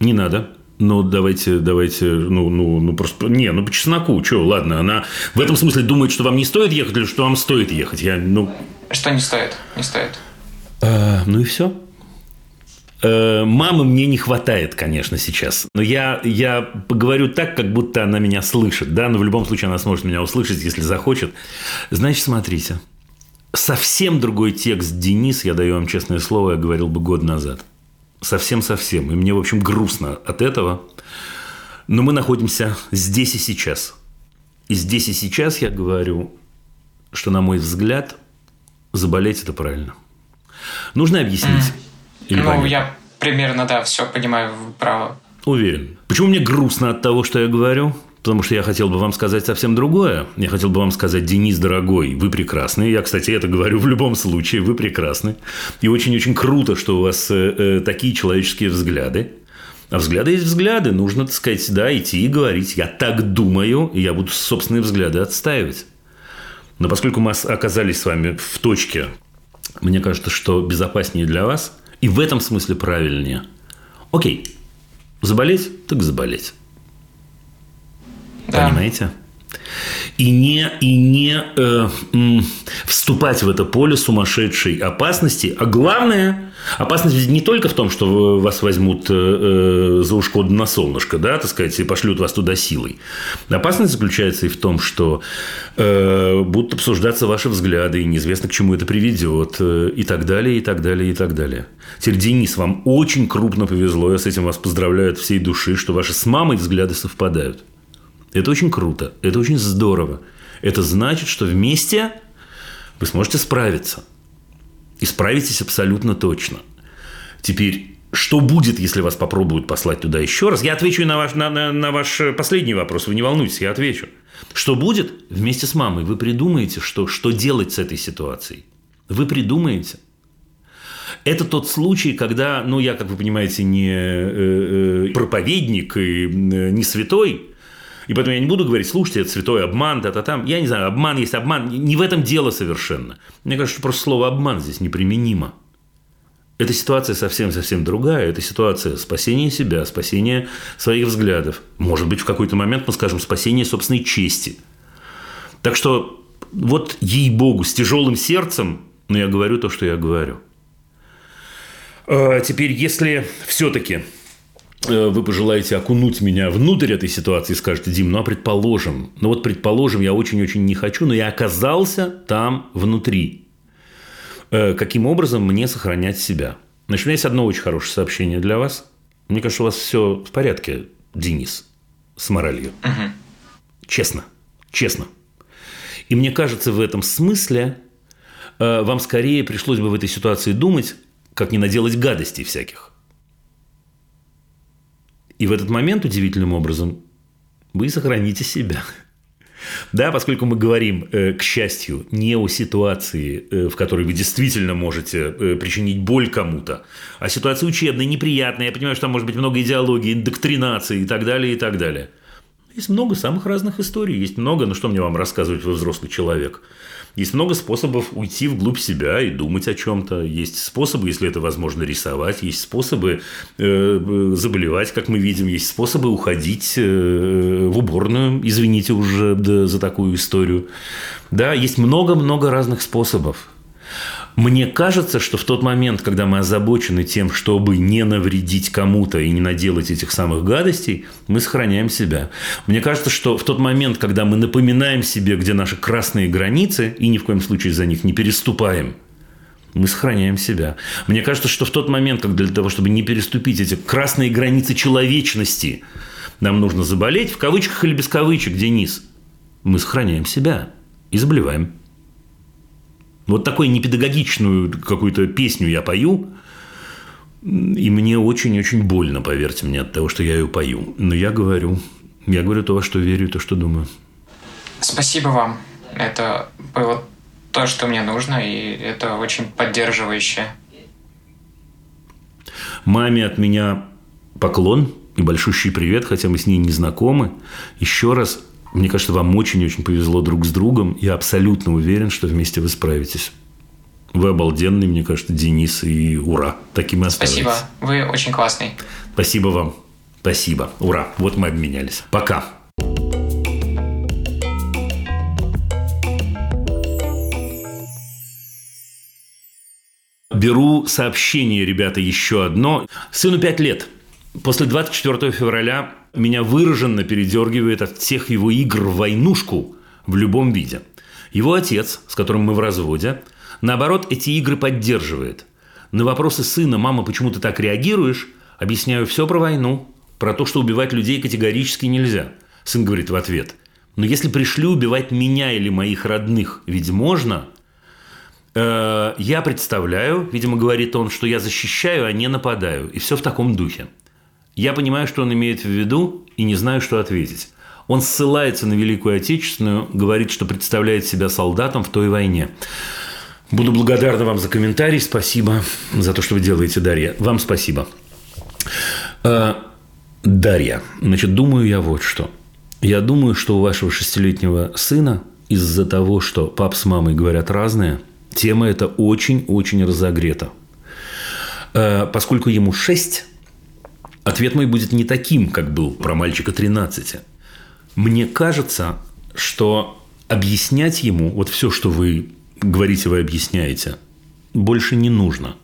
Не надо. Ну, давайте, давайте, ну, ну, ну, просто, не, ну, по чесноку, что, ладно, она в этом смысле думает, что вам не стоит ехать или что вам стоит ехать, я, ну... Что не стоит, не стоит. А, ну и все. А, мамы мне не хватает, конечно, сейчас. Но я, я поговорю так, как будто она меня слышит, да, но в любом случае она сможет меня услышать, если захочет. Значит, смотрите. Совсем другой текст Денис, я даю вам честное слово, я говорил бы год назад – Совсем-совсем. И мне, в общем, грустно от этого. Но мы находимся здесь и сейчас. И здесь и сейчас я говорю, что, на мой взгляд, заболеть – это правильно. Нужно объяснить? Mm. Или ну, понятно? я примерно, да, все понимаю, право. Уверен. Почему мне грустно от того, что я говорю? Потому что я хотел бы вам сказать совсем другое. Я хотел бы вам сказать, Денис, дорогой, вы прекрасный. Я, кстати, это говорю в любом случае. Вы прекрасны. И очень-очень круто, что у вас э, э, такие человеческие взгляды. А взгляды есть взгляды. Нужно, так сказать, да, идти и говорить. Я так думаю, и я буду собственные взгляды отстаивать. Но поскольку мы оказались с вами в точке, мне кажется, что безопаснее для вас, и в этом смысле правильнее. Окей, заболеть, так заболеть. Да. Понимаете? и не, и не э, м, вступать в это поле сумасшедшей опасности. А главное, опасность не только в том, что вас возьмут э, э, за ушко на солнышко, да, так сказать, и пошлют вас туда силой. Опасность заключается и в том, что э, будут обсуждаться ваши взгляды, и неизвестно, к чему это приведет, э, и так далее, и так далее, и так далее. Теперь, Денис, вам очень крупно повезло, я с этим вас поздравляю от всей души, что ваши с мамой взгляды совпадают. Это очень круто, это очень здорово. Это значит, что вместе вы сможете справиться. И справитесь абсолютно точно. Теперь, что будет, если вас попробуют послать туда еще раз? Я отвечу на ваш, на, на, на ваш последний вопрос. Вы не волнуйтесь, я отвечу. Что будет? Вместе с мамой вы придумаете, что, что делать с этой ситуацией. Вы придумаете. Это тот случай, когда, ну, я, как вы понимаете, не э, э, проповедник и э, не святой, и поэтому я не буду говорить, слушайте, это святой обман, та-та там. Я не знаю, обман есть обман. Не в этом дело совершенно. Мне кажется, что просто слово обман здесь неприменимо. Эта ситуация совсем-совсем другая. Это ситуация спасения себя, спасения своих взглядов. Может быть, в какой-то момент мы скажем спасение собственной чести. Так что вот ей-богу, с тяжелым сердцем, но я говорю то, что я говорю. А теперь, если все-таки вы пожелаете окунуть меня внутрь этой ситуации и скажете, Дим, ну а предположим, ну вот предположим, я очень-очень не хочу, но я оказался там внутри. Э, каким образом мне сохранять себя? Значит, у меня есть одно очень хорошее сообщение для вас. Мне кажется, у вас все в порядке, Денис, с моралью. Угу. Честно. Честно. И мне кажется, в этом смысле э, вам скорее пришлось бы в этой ситуации думать, как не наделать гадостей всяких. И в этот момент, удивительным образом, вы сохраните себя. Да, поскольку мы говорим, э, к счастью, не о ситуации, э, в которой вы действительно можете э, причинить боль кому-то, а ситуации учебной, неприятной. Я понимаю, что там может быть много идеологии, индоктринации и так далее, и так далее. Есть много самых разных историй, есть много, ну что мне вам рассказывать, вы взрослый человек – есть много способов уйти вглубь себя и думать о чем-то. Есть способы, если это возможно, рисовать. Есть способы э, заболевать, как мы видим. Есть способы уходить э, в уборную. Извините уже да, за такую историю. Да, есть много-много разных способов. Мне кажется, что в тот момент, когда мы озабочены тем, чтобы не навредить кому-то и не наделать этих самых гадостей, мы сохраняем себя. Мне кажется, что в тот момент, когда мы напоминаем себе, где наши красные границы, и ни в коем случае за них не переступаем, мы сохраняем себя. Мне кажется, что в тот момент, когда для того, чтобы не переступить эти красные границы человечности, нам нужно заболеть, в кавычках или без кавычек, Денис, мы сохраняем себя и заболеваем. Вот такую непедагогичную какую-то песню я пою, и мне очень-очень больно, поверьте мне, от того, что я ее пою. Но я говорю, я говорю то, во что верю, то, что думаю. Спасибо вам. Это было то, что мне нужно, и это очень поддерживающе. Маме от меня поклон и большущий привет, хотя мы с ней не знакомы. Еще раз мне кажется, вам очень-очень повезло друг с другом. Я абсолютно уверен, что вместе вы справитесь. Вы обалденный, мне кажется, Денис, и ура. Таким и оставайтесь. Спасибо. Вы очень классный. Спасибо вам. Спасибо. Ура. Вот мы обменялись. Пока. Беру сообщение, ребята, еще одно. Сыну 5 лет. После 24 февраля меня выраженно передергивает от всех его игр в войнушку в любом виде. Его отец, с которым мы в разводе, наоборот, эти игры поддерживает. На вопросы сына «мама, почему ты так реагируешь?» объясняю все про войну, про то, что убивать людей категорически нельзя. Сын говорит в ответ «но если пришли убивать меня или моих родных, ведь можно?» э, Я представляю, видимо, говорит он, что я защищаю, а не нападаю. И все в таком духе. Я понимаю, что он имеет в виду, и не знаю, что ответить. Он ссылается на Великую Отечественную, говорит, что представляет себя солдатом в той войне. Буду благодарна вам за комментарий. Спасибо за то, что вы делаете, Дарья. Вам спасибо. А, Дарья, значит, думаю я вот что. Я думаю, что у вашего шестилетнего сына из-за того, что пап с мамой говорят разное, тема эта очень-очень разогрета. А, поскольку ему шесть, Ответ мой будет не таким, как был про мальчика 13. Мне кажется, что объяснять ему вот все, что вы говорите, вы объясняете, больше не нужно.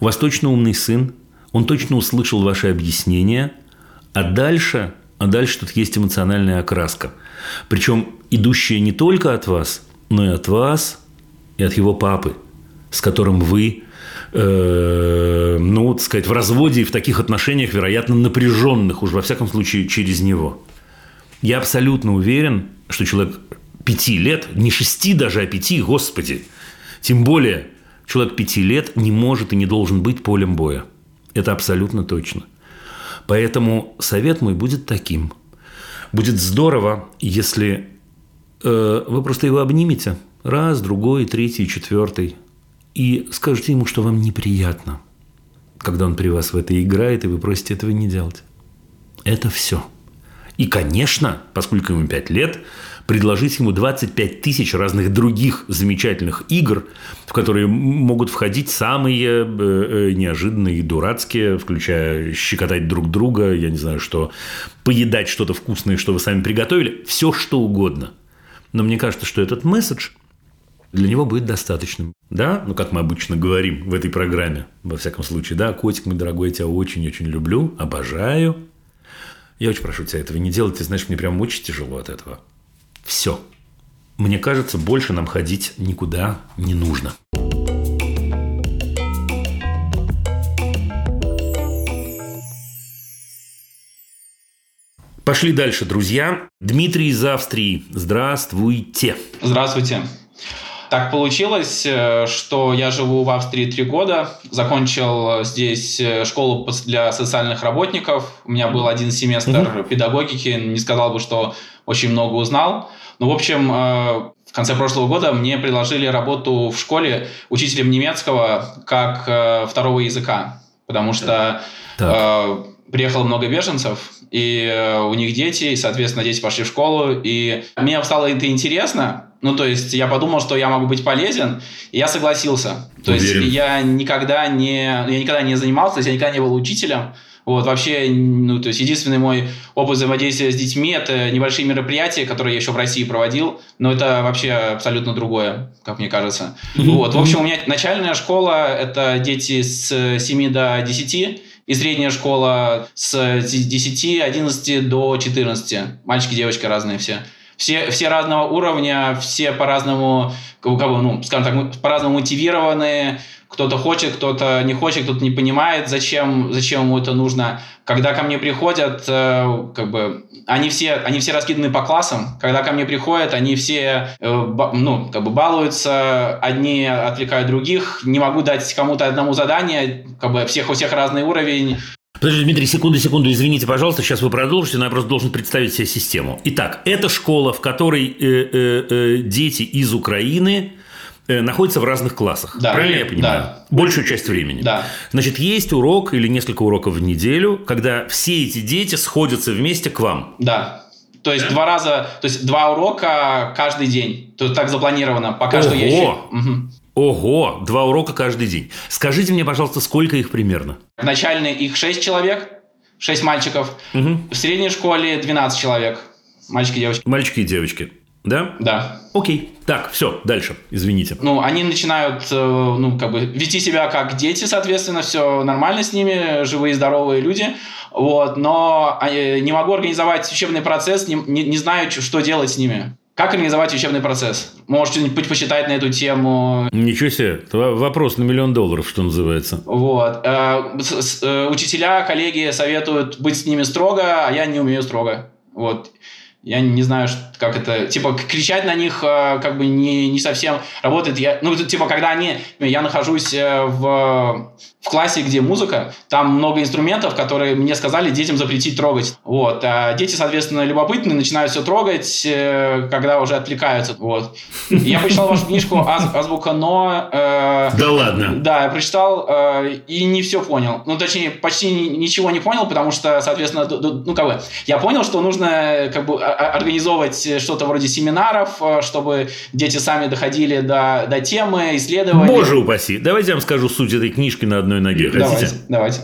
У вас точно умный сын, он точно услышал ваши объяснения, а дальше, а дальше тут есть эмоциональная окраска. Причем идущая не только от вас, но и от вас, и от его папы, с которым вы э, ну, так сказать, в разводе и в таких отношениях, вероятно, напряженных, уж во всяком случае, через него. Я абсолютно уверен, что человек пяти лет, не шести даже, а пяти, господи, тем более человек пяти лет не может и не должен быть полем боя. Это абсолютно точно. Поэтому совет мой будет таким. Будет здорово, если э, вы просто его обнимете. Раз, другой, третий, четвертый и скажите ему, что вам неприятно, когда он при вас в это играет, и вы просите этого не делать. Это все. И, конечно, поскольку ему 5 лет, предложить ему 25 тысяч разных других замечательных игр, в которые могут входить самые э, э, неожиданные и дурацкие, включая щекотать друг друга, я не знаю, что поедать что-то вкусное, что вы сами приготовили, все что угодно. Но мне кажется, что этот месседж – для него будет достаточным. Да, ну как мы обычно говорим в этой программе, во всяком случае, да, котик мой дорогой, я тебя очень-очень люблю, обожаю. Я очень прошу тебя этого не делать, ты знаешь, мне прям очень тяжело от этого. Все. Мне кажется, больше нам ходить никуда не нужно. Пошли дальше, друзья. Дмитрий из Австрии. Здравствуйте. Здравствуйте. Так получилось, э, что я живу в Австрии три года, закончил здесь э, школу для социальных работников. У меня был один семестр mm-hmm. педагогики, не сказал бы, что очень много узнал. Ну, в общем, э, в конце прошлого года мне предложили работу в школе учителем немецкого как второго языка, потому что так. Приехало много беженцев, и у них дети, и, соответственно, дети пошли в школу, и мне стало это интересно, ну, то есть я подумал, что я могу быть полезен, и я согласился. То Уверен. есть я никогда не, я никогда не занимался, то есть я никогда не был учителем. Вот, вообще, ну, то есть единственный мой опыт взаимодействия с детьми – это небольшие мероприятия, которые я еще в России проводил, но это вообще абсолютно другое, как мне кажется. Вот, в общем, у меня начальная школа – это дети с 7 до 10, и средняя школа с 10, 11 до 14. Мальчики, девочки разные все все, все разного уровня, все по-разному, у кого, ну, скажем так, по-разному мотивированные, кто-то хочет, кто-то не хочет, кто-то не понимает, зачем, зачем ему это нужно. Когда ко мне приходят, э, как бы, они все, они все раскиданы по классам. Когда ко мне приходят, они все, э, ну, как бы балуются, одни отвлекают других. Не могу дать кому-то одному задание, как бы всех у всех разный уровень. Подожди, Дмитрий, секунду, секунду, извините, пожалуйста, сейчас вы продолжите, но я просто должен представить себе систему. Итак, это школа, в которой э, э, э, дети из Украины э, находятся в разных классах. Да. Правильно я понимаю? Да. Большую часть времени. Да. Значит, есть урок или несколько уроков в неделю, когда все эти дети сходятся вместе к вам. Да. То есть два раза, то есть два урока каждый день. То есть так запланировано. Пока Ого! что я еще. Угу. Ого, два урока каждый день. Скажите мне, пожалуйста, сколько их примерно? В начальной их 6 человек, 6 мальчиков. Угу. В средней школе 12 человек. Мальчики и девочки. Мальчики и девочки. Да? Да. Окей. Так, все, дальше. Извините. Ну, они начинают, э, ну, как бы, вести себя как дети, соответственно, все нормально с ними, живые, здоровые люди. Вот, но э, не могу организовать учебный процесс, не, не, не знаю, что делать с ними. Как организовать учебный процесс? Можете что-нибудь посчитать на эту тему? Ничего себе. Вопрос на миллион долларов, что называется. Вот. Э, учителя, коллеги советуют быть с ними строго, а я не умею строго. Вот. Я не знаю, как это... Типа, кричать на них э, как бы не, не совсем работает. Я, ну, типа, когда они... Я нахожусь в в классе, где музыка, там много инструментов, которые мне сказали детям запретить трогать. Вот. А дети, соответственно, любопытные, начинают все трогать, э, когда уже отвлекаются. Вот. Я прочитал вашу книжку Аз «Азбука Но». Э, да ладно? Да, я прочитал э, и не все понял. Ну, точнее, почти ничего не понял, потому что, соответственно, ну, как бы, я понял, что нужно как бы организовывать что-то вроде семинаров, э, чтобы дети сами доходили до, до темы, исследования. Боже упаси! Давайте я вам скажу суть этой книжки на одной ноге. Хотите? Давайте, давайте.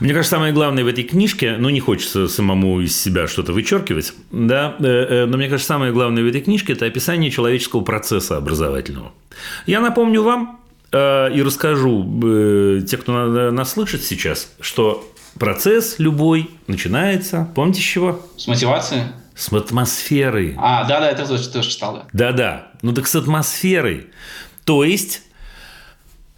Мне кажется, самое главное в этой книжке, ну, не хочется самому из себя что-то вычеркивать, да, э, э, но мне кажется, самое главное в этой книжке – это описание человеческого процесса образовательного. Я напомню вам э, и расскажу те, кто нас слышит сейчас, что процесс любой начинается, помните с чего? С мотивации? С атмосферы. А, да-да, это тоже, тоже читал, да. Да-да, ну так с атмосферой. То есть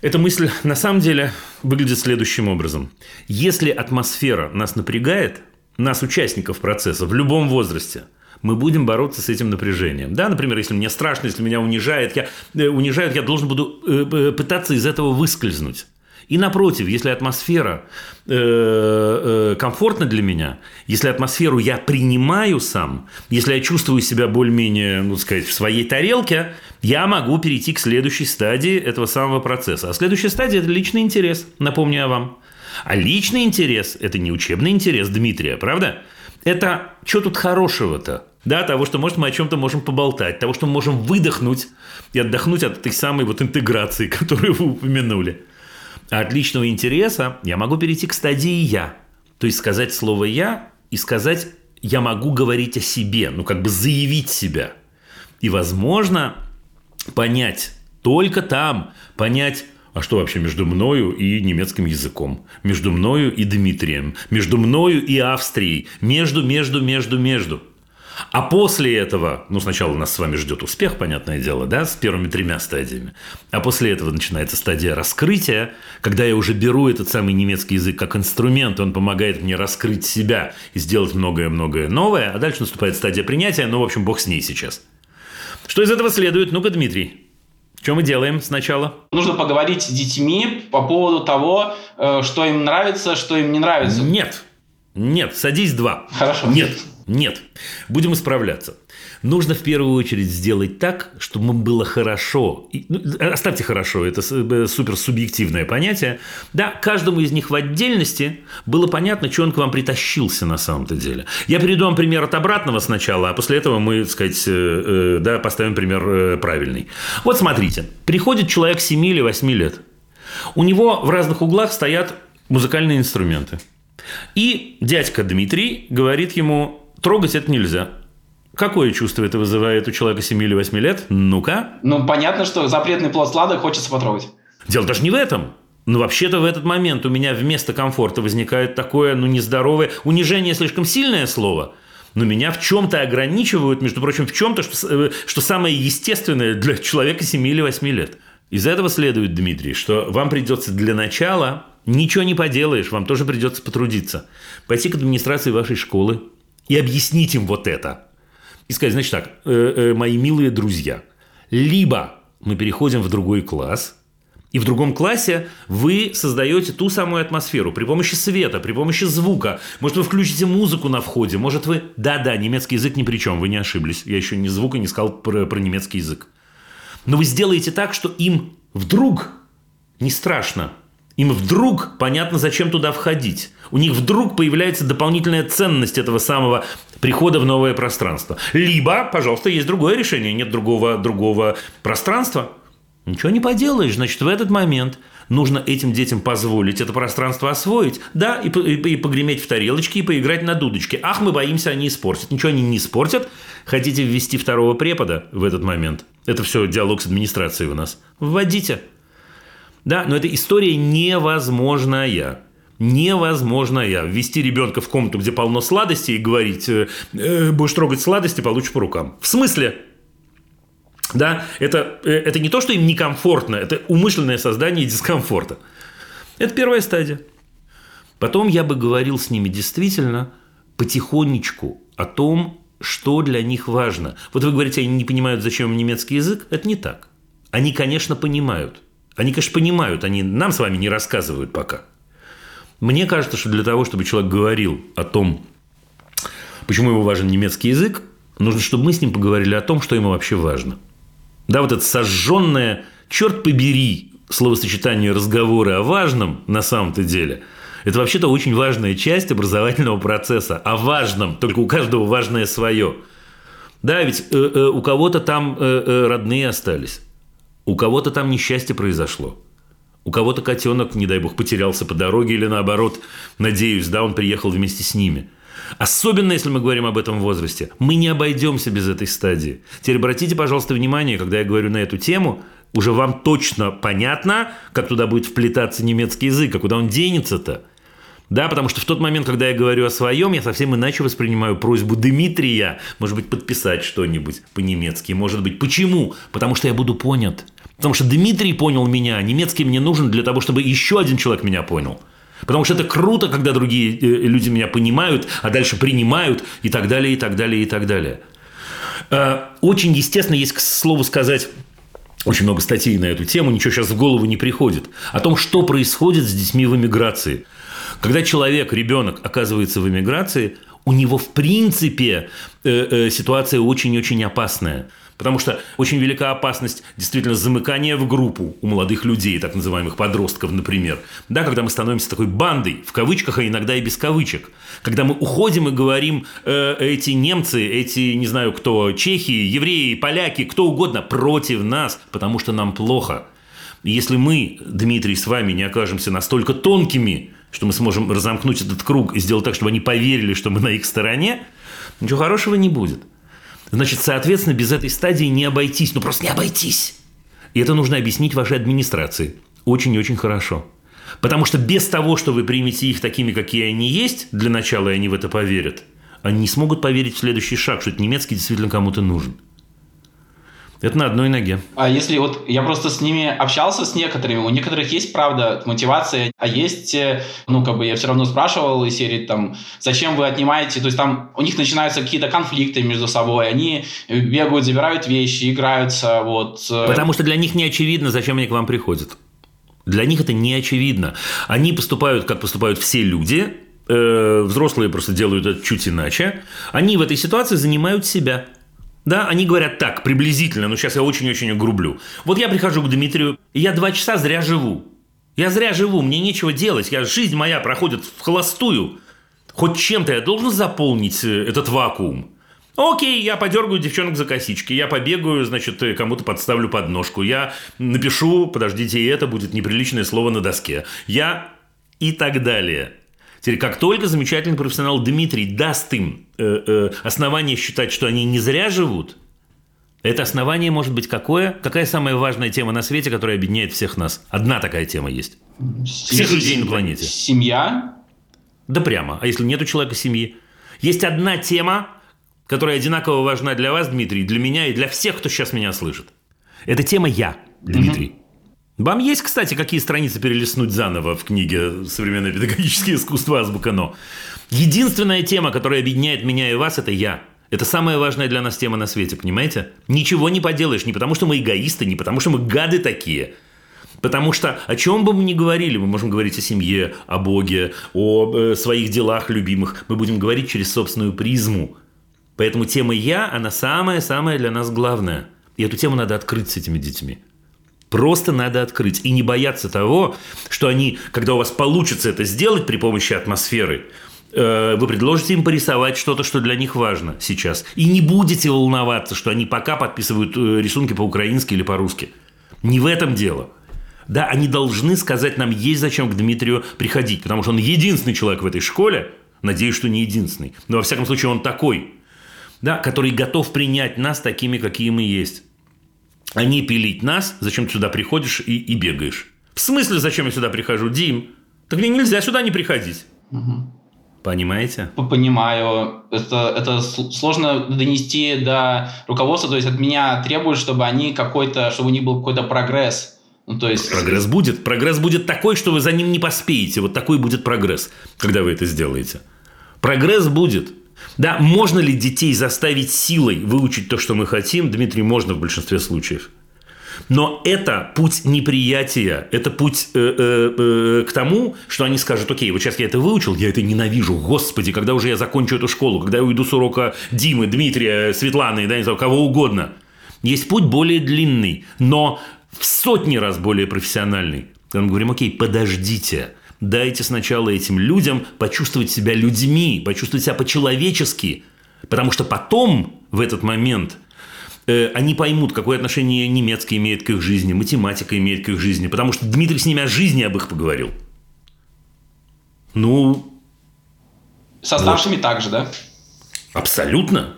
эта мысль на самом деле выглядит следующим образом. Если атмосфера нас напрягает, нас, участников процесса, в любом возрасте, мы будем бороться с этим напряжением. Да, например, если мне страшно, если меня унижают, я, э, унижают, я должен буду э, э, пытаться из этого выскользнуть. И напротив, если атмосфера э, э, комфортна для меня, если атмосферу я принимаю сам, если я чувствую себя более-менее, ну, сказать, в своей тарелке, я могу перейти к следующей стадии этого самого процесса. А следующая стадия – это личный интерес, напомню я вам. А личный интерес – это не учебный интерес Дмитрия, правда? Это что тут хорошего-то? Да, того, что, может, мы о чем-то можем поболтать, того, что мы можем выдохнуть и отдохнуть от этой самой вот интеграции, [LAUGHS] которую вы упомянули. От личного интереса я могу перейти к стадии «я». То есть сказать слово «я» и сказать «я могу говорить о себе», ну как бы заявить себя. И, возможно, понять только там, понять, а что вообще между мною и немецким языком? Между мною и Дмитрием? Между мною и Австрией? Между, между, между, между. А после этого, ну, сначала нас с вами ждет успех, понятное дело, да, с первыми тремя стадиями. А после этого начинается стадия раскрытия, когда я уже беру этот самый немецкий язык как инструмент, он помогает мне раскрыть себя и сделать многое-многое новое. А дальше наступает стадия принятия, ну, в общем, бог с ней сейчас. Что из этого следует? Ну-ка, Дмитрий, Что мы делаем сначала? Нужно поговорить с детьми по поводу того, э, что им нравится, что им не нравится. Нет. Нет, садись два. Хорошо. Нет, нет. Будем исправляться. Нужно в первую очередь сделать так, чтобы было хорошо. И, ну, оставьте хорошо, это э, супер субъективное понятие. Да, каждому из них в отдельности было понятно, что он к вам притащился на самом-то деле. Я приведу вам пример от обратного сначала, а после этого мы, так сказать, э, э, да, поставим пример правильный. Вот смотрите, приходит человек 7 или 8 лет. У него в разных углах стоят музыкальные инструменты. И дядька Дмитрий говорит ему, трогать это нельзя. Какое чувство это вызывает у человека 7 или 8 лет? Ну-ка. Ну, понятно, что запретный плод сладок хочется потрогать. Дело даже не в этом. Но вообще-то в этот момент у меня вместо комфорта возникает такое, ну, нездоровое, унижение слишком сильное слово, но меня в чем-то ограничивают, между прочим, в чем-то, что, э, что самое естественное для человека 7 или 8 лет. Из этого следует, Дмитрий, что вам придется для начала, ничего не поделаешь, вам тоже придется потрудиться, пойти к администрации вашей школы и объяснить им вот это – и сказать, значит так, э, э, мои милые друзья, либо мы переходим в другой класс, и в другом классе вы создаете ту самую атмосферу при помощи света, при помощи звука. Может, вы включите музыку на входе, может, вы... Да-да, немецкий язык ни при чем, вы не ошиблись. Я еще ни звука не сказал про, про немецкий язык. Но вы сделаете так, что им вдруг не страшно, им вдруг понятно, зачем туда входить. У них вдруг появляется дополнительная ценность этого самого прихода в новое пространство. Либо, пожалуйста, есть другое решение, нет другого, другого пространства. Ничего не поделаешь. Значит, в этот момент нужно этим детям позволить это пространство освоить. Да, и, и, и погреметь в тарелочке, и поиграть на дудочке. Ах, мы боимся, они испортят. Ничего они не испортят. Хотите ввести второго препода в этот момент? Это все диалог с администрацией у нас. Вводите. Да, но эта история невозможная. Невозможная. Ввести ребенка в комнату, где полно сладостей, и говорить, э, э, будешь трогать сладости, получишь по рукам. В смысле? Да, это, э, это не то, что им некомфортно, это умышленное создание дискомфорта. Это первая стадия. Потом я бы говорил с ними действительно потихонечку о том, что для них важно. Вот вы говорите, они не понимают, зачем им немецкий язык. Это не так. Они, конечно, понимают – они, конечно, понимают, они нам с вами не рассказывают пока. Мне кажется, что для того, чтобы человек говорил о том, почему ему важен немецкий язык, нужно, чтобы мы с ним поговорили о том, что ему вообще важно. Да, вот это сожженное, черт побери, словосочетание разговоры о важном на самом-то деле – это вообще-то очень важная часть образовательного процесса. О важном, только у каждого важное свое. Да, ведь э, э, у кого-то там э, родные остались. У кого-то там несчастье произошло. У кого-то котенок, не дай бог, потерялся по дороге или наоборот, надеюсь, да, он приехал вместе с ними. Особенно, если мы говорим об этом возрасте. Мы не обойдемся без этой стадии. Теперь обратите, пожалуйста, внимание, когда я говорю на эту тему, уже вам точно понятно, как туда будет вплетаться немецкий язык, а куда он денется-то. Да, потому что в тот момент, когда я говорю о своем, я совсем иначе воспринимаю просьбу Дмитрия, может быть, подписать что-нибудь по-немецки. Может быть, почему? Потому что я буду понят. Потому что Дмитрий понял меня, немецкий мне нужен для того, чтобы еще один человек меня понял. Потому что это круто, когда другие э, люди меня понимают, а дальше принимают и так далее, и так далее, и так далее. Э, очень естественно есть, к слову сказать, очень много статей на эту тему, ничего сейчас в голову не приходит, о том, что происходит с детьми в эмиграции – когда человек, ребенок оказывается в эмиграции, у него в принципе э, ситуация очень-очень опасная. Потому что очень велика опасность действительно замыкания в группу у молодых людей, так называемых подростков, например. Да, когда мы становимся такой бандой, в кавычках, а иногда и без кавычек. Когда мы уходим и говорим, э, эти немцы, эти, не знаю кто, чехи, евреи, поляки, кто угодно, против нас, потому что нам плохо. если мы, Дмитрий, с вами не окажемся настолько тонкими, что мы сможем разомкнуть этот круг и сделать так, чтобы они поверили, что мы на их стороне, ничего хорошего не будет. Значит, соответственно, без этой стадии не обойтись, ну просто не обойтись. И это нужно объяснить вашей администрации. Очень и очень хорошо. Потому что без того, что вы примете их такими, какие они есть, для начала и они в это поверят, они не смогут поверить в следующий шаг, что этот немецкий действительно кому-то нужен. Это на одной ноге. А если вот я просто с ними общался с некоторыми, у некоторых есть, правда, мотивация, а есть, э, ну, как бы я все равно спрашивал из серии, там, зачем вы отнимаете, то есть там у них начинаются какие-то конфликты между собой, они бегают, забирают вещи, играются, вот. Э. Потому что для них не очевидно, зачем они к вам приходят. Для них это не очевидно. Они поступают, как поступают все люди, э, взрослые просто делают это чуть иначе. Они в этой ситуации занимают себя – да, они говорят так, приблизительно, но сейчас я очень-очень огрублю. Вот я прихожу к Дмитрию, и я два часа зря живу. Я зря живу, мне нечего делать, я, жизнь моя проходит в холостую. Хоть чем-то я должен заполнить э, этот вакуум. Окей, я подергаю девчонок за косички, я побегаю, значит, э, кому-то подставлю подножку, я напишу, подождите, это будет неприличное слово на доске. Я и так далее. Теперь, как только замечательный профессионал Дмитрий даст им основание считать, что они не зря живут, это основание может быть какое? Какая самая важная тема на свете, которая объединяет всех нас? Одна такая тема есть. Всех людей на планете. Семья? Да прямо. А если нет у человека семьи? Есть одна тема, которая одинаково важна для вас, Дмитрий, для меня и для всех, кто сейчас меня слышит. Это тема «Я», Дмитрий. Угу. Вам есть, кстати, какие страницы перелистнуть заново в книге «Современное педагогическое искусство. Азбука НО»? Единственная тема, которая объединяет меня и вас, это я. Это самая важная для нас тема на свете, понимаете? Ничего не поделаешь, не потому что мы эгоисты, не потому что мы гады такие. Потому что о чем бы мы ни говорили, мы можем говорить о семье, о Боге, о э, своих делах любимых, мы будем говорить через собственную призму. Поэтому тема «я», она самая-самая для нас главная. И эту тему надо открыть с этими детьми. Просто надо открыть и не бояться того, что они, когда у вас получится это сделать при помощи атмосферы, вы предложите им порисовать что-то, что для них важно сейчас. И не будете волноваться, что они пока подписывают э, рисунки по-украински или по-русски. Не в этом дело. Да, они должны сказать нам, есть зачем к Дмитрию приходить, потому что он единственный человек в этой школе, надеюсь, что не единственный, но во всяком случае он такой, да, который готов принять нас такими, какие мы есть а не пилить нас, зачем ты сюда приходишь и, и бегаешь. В смысле, зачем я сюда прихожу, Дим? Так мне нельзя сюда не приходить. Угу. Понимаете? Понимаю. Это, это сложно донести до руководства. То есть от меня требуют, чтобы они какой-то, чтобы у них был какой-то прогресс. Ну, то есть... Прогресс будет. Прогресс будет такой, что вы за ним не поспеете. Вот такой будет прогресс, когда вы это сделаете. Прогресс будет. Да, можно ли детей заставить силой выучить то, что мы хотим? Дмитрий, можно в большинстве случаев. Но это путь неприятия, это путь э, э, э, к тому, что они скажут, окей, вот сейчас я это выучил, я это ненавижу, господи, когда уже я закончу эту школу, когда я уйду с урока Димы, Дмитрия, Светланы, да, не знаю, кого угодно. Есть путь более длинный, но в сотни раз более профессиональный. Когда мы говорим, окей, подождите, Дайте сначала этим людям почувствовать себя людьми, почувствовать себя по-человечески, потому что потом, в этот момент, э, они поймут, какое отношение немецкий имеет к их жизни, математика имеет к их жизни, потому что Дмитрий с ними о жизни об их поговорил. Ну... Со старшими вот. также, да? Абсолютно.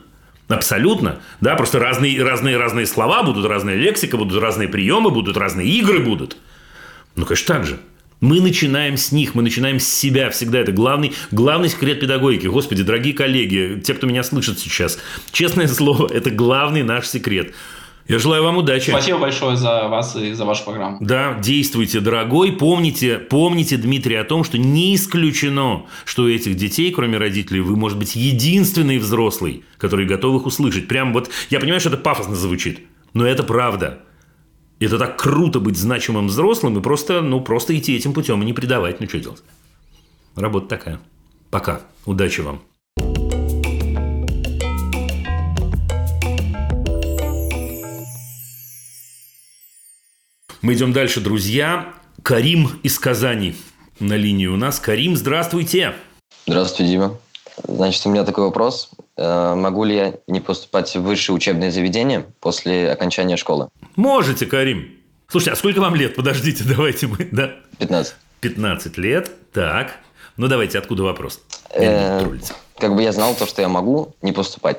Абсолютно. Да, просто разные, разные, разные слова будут, разная лексика, будут разные приемы, будут разные игры будут. Ну, конечно, так же. Мы начинаем с них, мы начинаем с себя всегда. Это главный, главный секрет педагогики. Господи, дорогие коллеги, те, кто меня слышит сейчас, честное слово, [LAUGHS] это главный наш секрет. Я желаю вам удачи. Спасибо большое за вас и за вашу программу. Да, действуйте, дорогой. Помните, помните, Дмитрий, о том, что не исключено, что у этих детей, кроме родителей, вы, может быть, единственный взрослый, который готов их услышать. Прям вот, я понимаю, что это пафосно звучит, но это правда. Это так круто быть значимым взрослым и просто, ну, просто идти этим путем и не предавать. Ну, что делать? Работа такая. Пока. Удачи вам. Мы идем дальше, друзья. Карим из Казани на линии у нас. Карим, здравствуйте. Здравствуйте, Дима. Значит, у меня такой вопрос. Э, могу ли я не поступать в высшее учебное заведение после окончания школы? Можете, Карим. Слушайте, а сколько вам лет? Подождите, [LAUGHS] давайте мы... Да? 15. 15 лет. Так. Ну, давайте, откуда вопрос? Э, как бы я знал то, что я могу не поступать.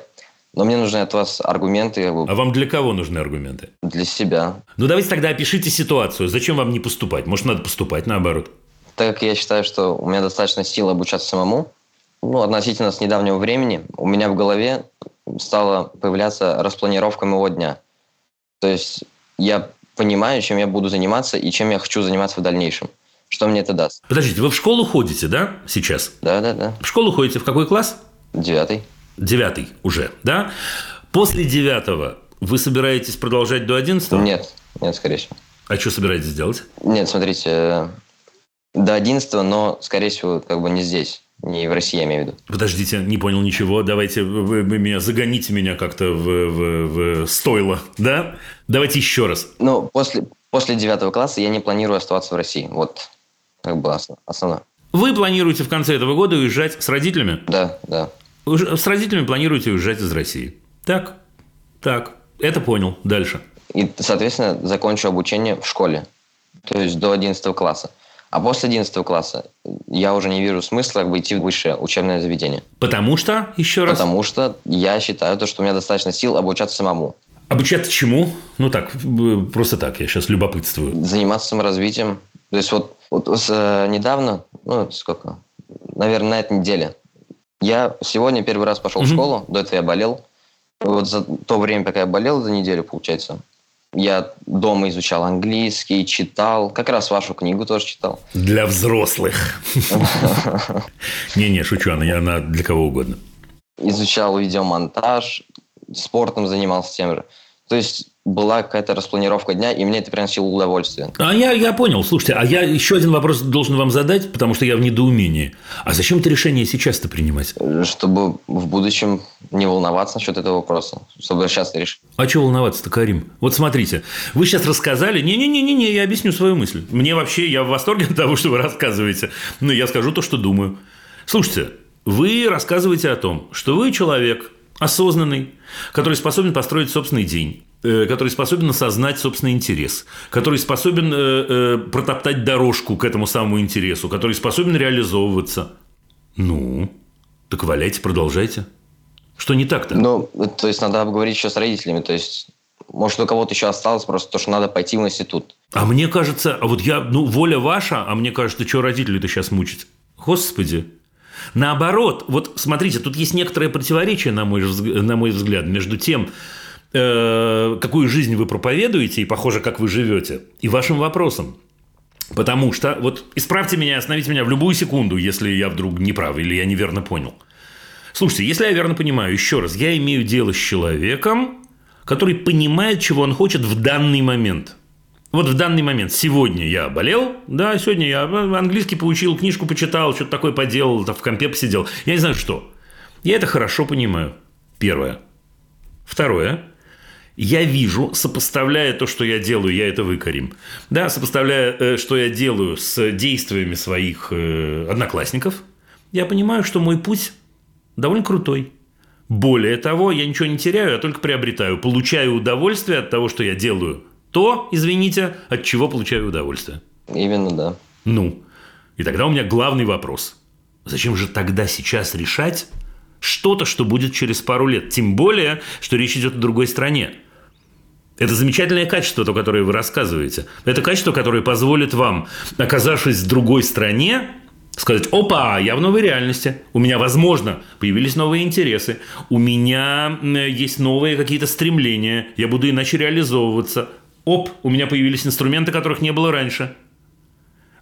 Но мне нужны от вас аргументы. А вам для кого нужны аргументы? Для себя. Ну, давайте тогда опишите ситуацию. Зачем вам не поступать? Может, надо поступать наоборот? Так как я считаю, что у меня достаточно сил обучаться самому, ну, относительно с недавнего времени у меня в голове стала появляться распланировка моего дня. То есть я понимаю, чем я буду заниматься и чем я хочу заниматься в дальнейшем. Что мне это даст? Подождите, вы в школу ходите, да, сейчас? Да, да, да. В школу ходите в какой класс? Девятый. Девятый уже, да? После девятого вы собираетесь продолжать до одиннадцатого? Нет, нет, скорее всего. А что собираетесь делать? Нет, смотрите, э, до одиннадцатого, но, скорее всего, как бы не здесь. Не в России, я имею в виду. Подождите, не понял ничего. Давайте вы, вы меня загоните меня как-то в, в, в стойло, да? Давайте еще раз. Ну, после, после девятого класса я не планирую оставаться в России. Вот как бы основное. Вы планируете в конце этого года уезжать с родителями? Да, да. С родителями планируете уезжать из России? Так, так. Это понял. Дальше. И, соответственно, закончу обучение в школе. То есть до 11 класса. А после 11 класса я уже не вижу смысла как бы идти в высшее учебное заведение. Потому что, еще раз? Потому что я считаю, то, что у меня достаточно сил обучаться самому. Обучаться чему? Ну так, просто так, я сейчас любопытствую. Заниматься саморазвитием. То есть вот, вот э, недавно, ну сколько, наверное, на этой неделе, я сегодня первый раз пошел mm-hmm. в школу, до этого я болел. Вот за то время, пока я болел, за неделю, получается, я дома изучал английский, читал. Как раз вашу книгу тоже читал. Для взрослых. [LAUGHS] Не-не, шучу, она для кого угодно. Изучал видеомонтаж, спортом занимался тем же. То есть была какая-то распланировка дня, и мне это приносило удовольствие. А я, я понял. Слушайте, а я еще один вопрос должен вам задать, потому что я в недоумении. А зачем это решение сейчас-то принимать? Чтобы в будущем не волноваться насчет этого вопроса. Чтобы сейчас решить. А что волноваться-то, Карим? Вот смотрите, вы сейчас рассказали... Не-не-не, я объясню свою мысль. Мне вообще, я в восторге от того, что вы рассказываете. Но я скажу то, что думаю. Слушайте, вы рассказываете о том, что вы человек, осознанный, который способен построить собственный день, который способен осознать собственный интерес, который способен э, э, протоптать дорожку к этому самому интересу, который способен реализовываться. Ну, так валяйте, продолжайте. Что не так-то? Ну, то есть надо обговорить еще с родителями. То есть, может, у кого-то еще осталось просто то, что надо пойти в институт. А мне кажется, а вот я, ну, воля ваша, а мне кажется, что родители-то сейчас мучить? Господи, Наоборот, вот смотрите, тут есть некоторое противоречие, на мой, на мой взгляд, между тем, э, какую жизнь вы проповедуете и, похоже, как вы живете, и вашим вопросом. Потому что, вот исправьте меня, остановите меня в любую секунду, если я вдруг не прав или я неверно понял. Слушайте, если я верно понимаю, еще раз, я имею дело с человеком, который понимает, чего он хочет в данный момент – вот в данный момент, сегодня я болел, да, сегодня я английский получил, книжку почитал, что-то такое поделал, в компе посидел. Я не знаю, что. Я это хорошо понимаю. Первое. Второе. Я вижу, сопоставляя то, что я делаю, я это выкорим. Да, сопоставляя, э, что я делаю с действиями своих э, одноклассников, я понимаю, что мой путь довольно крутой. Более того, я ничего не теряю, а только приобретаю. Получаю удовольствие от того, что я делаю то, извините, от чего получаю удовольствие. Именно, да. Ну, и тогда у меня главный вопрос. Зачем же тогда сейчас решать что-то, что будет через пару лет? Тем более, что речь идет о другой стране. Это замечательное качество, то, которое вы рассказываете. Это качество, которое позволит вам, оказавшись в другой стране, сказать, опа, я в новой реальности, у меня, возможно, появились новые интересы, у меня есть новые какие-то стремления, я буду иначе реализовываться, Оп, у меня появились инструменты, которых не было раньше.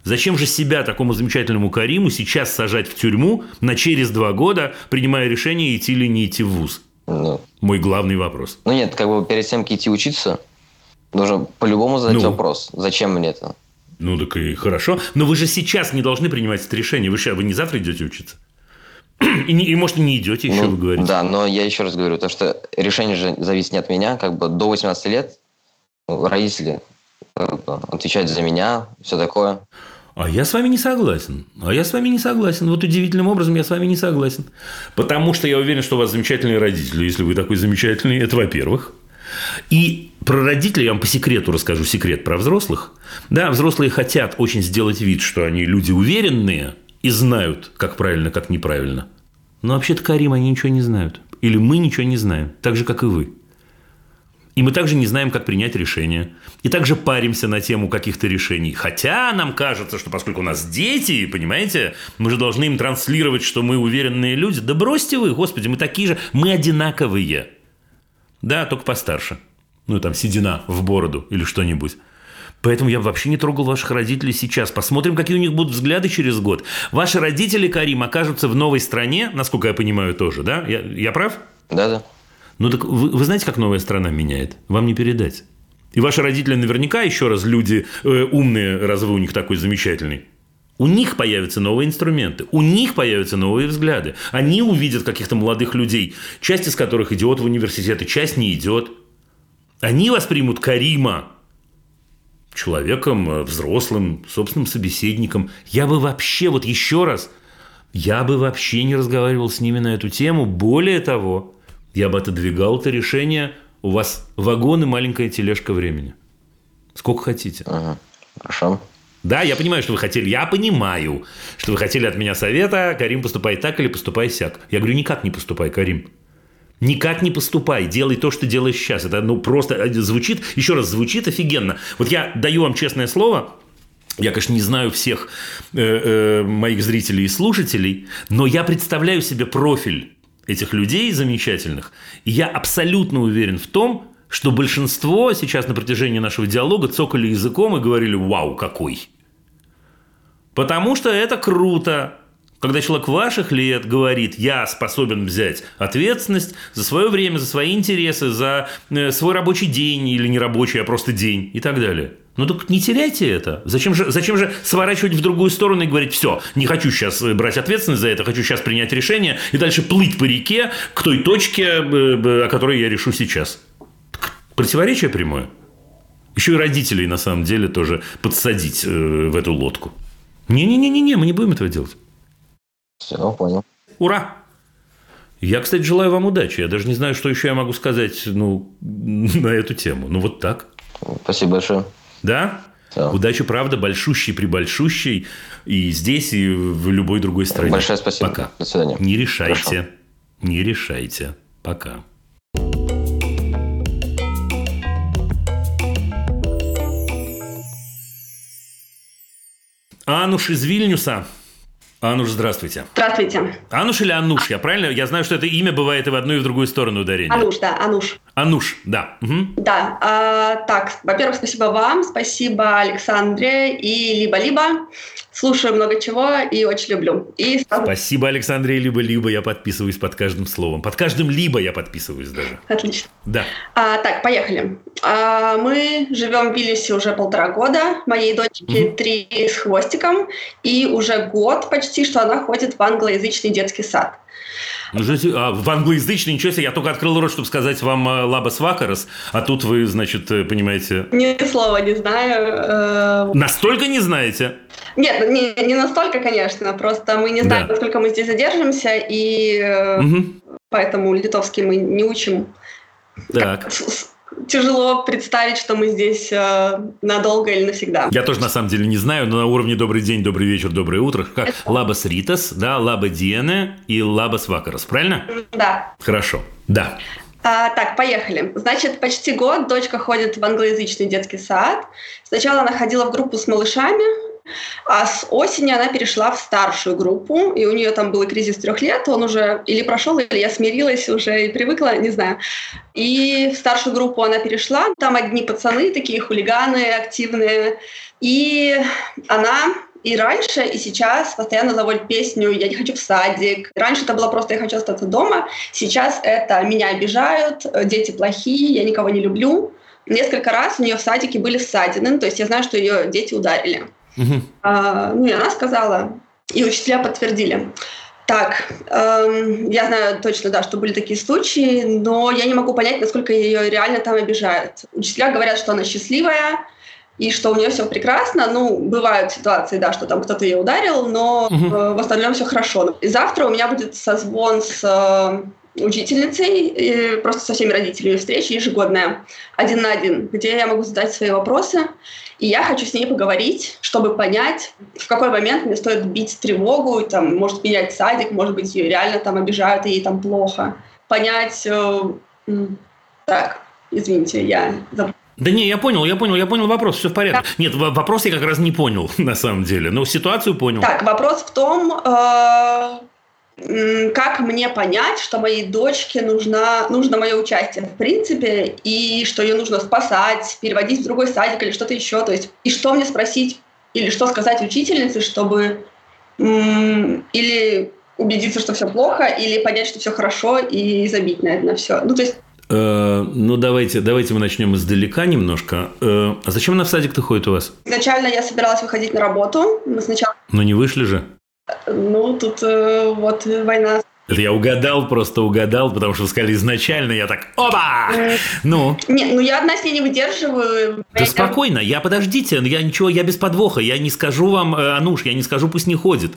Зачем же себя, такому замечательному Кариму, сейчас сажать в тюрьму на через два года, принимая решение, идти или не идти в ВУЗ? Ну, Мой главный вопрос. Ну нет, как бы перед тем, как идти учиться, нужно по-любому задать ну, вопрос. Зачем мне это? Ну, так и хорошо. Но вы же сейчас не должны принимать это решение. Вы, же, вы не завтра идете учиться? [CLEARS THROAT] И, не, и может, не идете еще, ну, вы говорите. Да, но я еще раз говорю, то, что решение же зависит не от меня. Как бы до 18 лет родители отвечать за меня, все такое. А я с вами не согласен. А я с вами не согласен. Вот удивительным образом я с вами не согласен. Потому что я уверен, что у вас замечательные родители. Если вы такой замечательный, это во-первых. И про родителей я вам по секрету расскажу секрет про взрослых. Да, взрослые хотят очень сделать вид, что они люди уверенные и знают, как правильно, как неправильно. Но вообще-то, Карим, они ничего не знают. Или мы ничего не знаем. Так же, как и вы. И мы также не знаем, как принять решение. И также паримся на тему каких-то решений. Хотя нам кажется, что поскольку у нас дети, понимаете, мы же должны им транслировать, что мы уверенные люди. Да бросьте вы, господи, мы такие же, мы одинаковые. Да, только постарше. Ну, там, седина в бороду или что-нибудь. Поэтому я вообще не трогал ваших родителей сейчас. Посмотрим, какие у них будут взгляды через год. Ваши родители, Карим, окажутся в новой стране, насколько я понимаю, тоже, да? Я, я прав? Да-да. Ну так вы, вы знаете, как новая страна меняет? Вам не передать. И ваши родители наверняка, еще раз, люди э, умные, раз вы у них такой замечательный. У них появятся новые инструменты, у них появятся новые взгляды. Они увидят каких-то молодых людей, часть из которых идет в университеты, часть не идет. Они воспримут Карима человеком э, взрослым, собственным собеседником. Я бы вообще, вот еще раз, я бы вообще не разговаривал с ними на эту тему. Более того, я бы отодвигал это решение. У вас вагон и маленькая тележка времени. Сколько хотите. Ага. Хорошо. Да, я понимаю, что вы хотели. Я понимаю, что вы хотели от меня совета. Карим, поступай так или поступай сяк. Я говорю, никак не поступай, Карим. Никак не поступай, делай то, что делаешь сейчас. Это ну, просто э, звучит, еще раз, звучит офигенно. Вот я даю вам честное слово, я, конечно, не знаю всех э, э, моих зрителей и слушателей, но я представляю себе профиль этих людей замечательных, и я абсолютно уверен в том, что большинство сейчас на протяжении нашего диалога цокали языком и говорили «Вау, какой!». Потому что это круто, когда человек ваших лет говорит, я способен взять ответственность за свое время, за свои интересы, за э, свой рабочий день или не рабочий, а просто день и так далее. Ну так не теряйте это. Зачем же, зачем же сворачивать в другую сторону и говорить, все, не хочу сейчас э, брать ответственность за это, хочу сейчас принять решение и дальше плыть по реке к той точке, э, о которой я решу сейчас. Противоречие прямое. Еще и родителей, на самом деле, тоже подсадить в эту лодку. Не-не-не-не, мы не будем этого делать. Все, понял. Ура! Я, кстати, желаю вам удачи. Я даже не знаю, что еще я могу сказать ну, [LAUGHS] на эту тему. Ну, вот так. Спасибо большое. Да? Да. Удачи, правда, большущий, прибольшущий. И здесь, и в любой другой стране. Большое спасибо. Пока. До свидания. Не решайте. Хорошо. Не решайте. Пока. Ануш из Вильнюса. Ануш, здравствуйте. Здравствуйте. Ануш или Ануш? Я правильно? Я знаю, что это имя бывает и в одну, и в другую сторону ударения. Ануш, да, Ануш. Ануш, да. Мгм. Да, а, так, во-первых, спасибо вам, спасибо Александре и либо-либо. Слушаю много чего и очень люблю. И Спасибо, Александре, либо-либо я подписываюсь под каждым словом. Под каждым либо я подписываюсь даже. Отлично. Да. А, так, поехали. А, мы живем в Вильнюсе уже полтора года. Моей дочке три с хвостиком. И уже год почти, что она ходит в англоязычный детский сад. Ну, а, в англоязычный, ничего себе, я только открыл рот, чтобы сказать вам э, лабас вакарас, а тут вы, значит, э, понимаете, Ни слова не знаю. э, настолько не знаете. Нет, не, не настолько, конечно. Просто мы не знаем, Да. насколько мы здесь задержимся, и Мгм. поэтому литовский мы не учим. Так. С- Тяжело представить, что мы здесь э, надолго или навсегда. Я тоже на самом деле не знаю, но на уровне добрый день, добрый вечер, доброе утро. Как лабас ритас, да, лаба диене и лабас вакарас, правильно? Да. Хорошо. Да. А, так, поехали. Значит, почти год дочка ходит в англоязычный детский сад. Сначала она ходила в группу с малышами, а с осени она перешла в старшую группу, и у нее там был кризис трех лет, он уже или прошел, или я смирилась уже и привыкла, не знаю. И в старшую группу она перешла, там одни пацаны такие хулиганы, активные, и она и раньше, и сейчас постоянно заводит песню «Я не хочу в садик». Раньше это было просто «Я хочу остаться дома». Сейчас это «Меня обижают», «Дети плохие», «Я никого не люблю». Несколько раз у нее в садике были ссадины, то есть я знаю, что ее дети ударили. Мгм. А, ну и она сказала, и учителя подтвердили. Так, эм, я знаю точно, да, что были такие случаи, но я не могу понять, насколько ее реально там обижают. Учителя говорят, что она счастливая, и что у нее все прекрасно. Ну, бывают ситуации, да, что там кто-то ее ударил, но Мгм. э, в остальном все хорошо. И завтра у меня будет созвон с э, учительницей, и просто со всеми родителями встреча ежегодная, один на один, где я могу задать свои вопросы. И я хочу с ней поговорить, чтобы понять, в какой момент мне стоит бить тревогу, там, может менять садик, может быть, ее реально там обижают, и ей там плохо. Понять... э, так, извините, я. Да не, я понял, я понял, я понял вопрос, все в порядке. Нет, в- вопрос я как раз не понял, [LAUGHS] на самом деле, но ситуацию понял. Так, вопрос в том, э, как мне понять, что моей дочке нужна, нужно мое участие в принципе, и что ее нужно спасать, переводить в другой садик или что-то еще. То есть, и что мне спросить или что сказать учительнице, чтобы или убедиться, что все плохо, или понять, что все хорошо, и забить на это на все. Ну, то есть э, ну, давайте, давайте мы начнем издалека немножко. Э, а зачем она в садик-то ходит у вас? Изначально я собиралась выходить на работу. Мы сначала... Но не вышли же? Ну, тут э, вот война. Это я угадал, просто угадал, потому что вы сказали изначально, я так, оба! Ну? Нет, ну я одна с ней не выдерживаю. Да спокойно, я подождите, я ничего, я без подвоха, я не скажу вам, э, Ануш, я не скажу, пусть не ходит.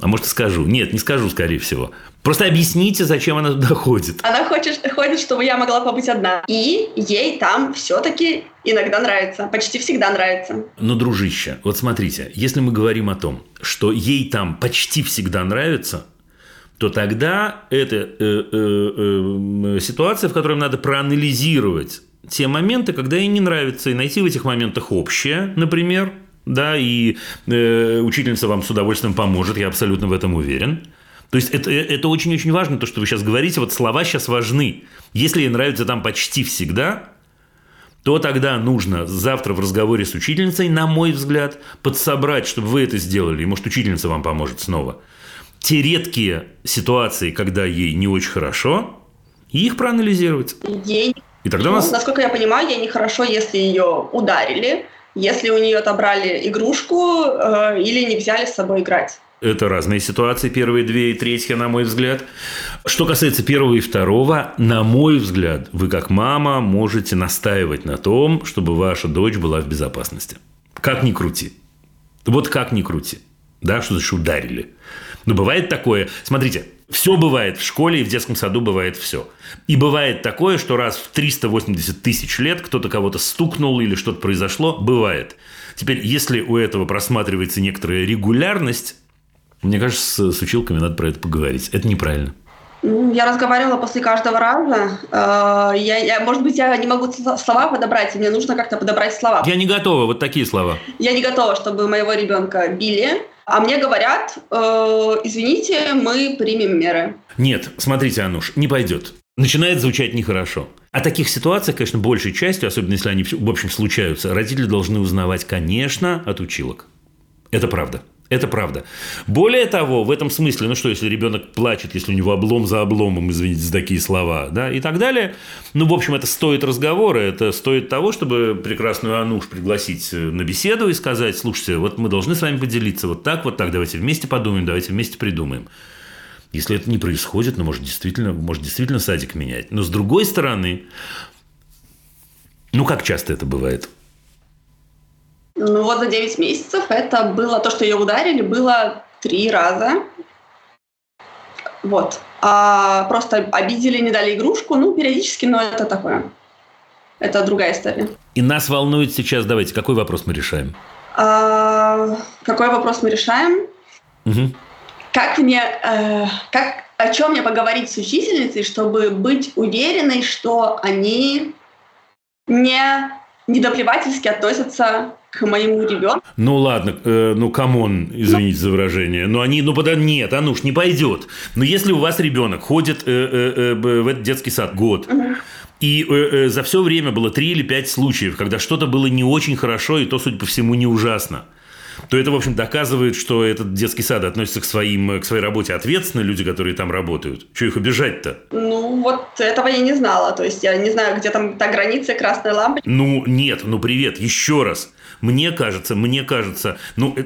А может, и скажу. Нет, не скажу, скорее всего. Просто объясните, зачем она туда ходит. Она хочет, ходит, чтобы я могла побыть одна. И ей там все-таки иногда нравится. Почти всегда нравится. Но, дружище, вот смотрите, если мы говорим о том, что ей там почти всегда нравится, то тогда это э, э, э, ситуация, в которой надо проанализировать те моменты, когда ей не нравится, и найти в этих моментах общее, например, да, и э, учительница вам с удовольствием поможет, я абсолютно в этом уверен. То есть это, это очень-очень важно, то, что вы сейчас говорите, вот слова сейчас важны. Если ей нравится там почти всегда, то тогда нужно завтра в разговоре с учительницей, на мой взгляд, подсобрать, чтобы вы это сделали, и может учительница вам поможет снова. Те редкие ситуации, когда ей не очень хорошо, и их проанализировать. Ей, и тогда у нас... насколько я понимаю, ей нехорошо, если ее ударили, если у нее отобрали игрушку э, или не взяли с собой играть. Это разные ситуации, первые две и третья, на мой взгляд. Что касается первого и второго, на мой взгляд, вы как мама можете настаивать на том, чтобы ваша дочь была в безопасности. Как ни крути. Вот как ни крути. Да, что значит ударили. Но бывает такое. Смотрите, все бывает в школе и в детском саду бывает все. И бывает такое, что раз в 380 тысяч лет кто-то кого-то стукнул или что-то произошло, бывает. Теперь, если у этого просматривается некоторая регулярность, мне кажется, с училками надо про это поговорить. Это неправильно. Ну, я разговаривала после каждого раза. Э, я, я, может быть, я не могу слова подобрать, и мне нужно как-то подобрать слова. Я не готова, вот такие слова. Я не готова, чтобы моего ребенка били. А мне говорят, э, извините, мы примем меры. Нет, смотрите, Ануш, не пойдет. Начинает звучать нехорошо. О таких ситуациях, конечно, большей частью, особенно если они, в общем, случаются, родители должны узнавать, конечно, от училок. Это правда. Это правда. Более того, в этом смысле, ну что, если ребенок плачет, если у него облом за обломом, извините за такие слова, да, и так далее, ну, в общем, это стоит разговора, это стоит того, чтобы прекрасную Ануш пригласить на беседу и сказать, слушайте, вот мы должны с вами поделиться вот так, вот так, давайте вместе подумаем, давайте вместе придумаем. Если это не происходит, ну, может, действительно, может, действительно садик менять. Но с другой стороны, ну, как часто это бывает? Ну вот за 9 месяцев это было то, что ее ударили, было три раза. Вот. А просто обидели, не дали игрушку. Ну, периодически, но это такое. Это другая история. И нас волнует сейчас, давайте, какой вопрос мы решаем? А, какой вопрос мы решаем? Угу. Как мне, э, как, о чем мне поговорить с учительницей, чтобы быть уверенной, что они не наплевательски относятся к моему ребенку. Ну ладно, э, ну come on, извините за выражение. Но они, ну пода нет, а ну уж не пойдет. Но если у вас ребенок ходит э, э, э, в этот детский сад год, угу. И э, э, за все время было три или пять случаев, когда что-то было не очень хорошо, и то, судя по всему, не ужасно то это, в общем, доказывает, что этот детский сад относится к, своим, к своей работе ответственно, люди, которые там работают. Что их обижать-то? Ну, вот этого я не знала. То есть я не знаю, где там та граница красной лампочки. Ну, нет, ну привет, еще раз. Мне кажется, мне кажется, ну, э,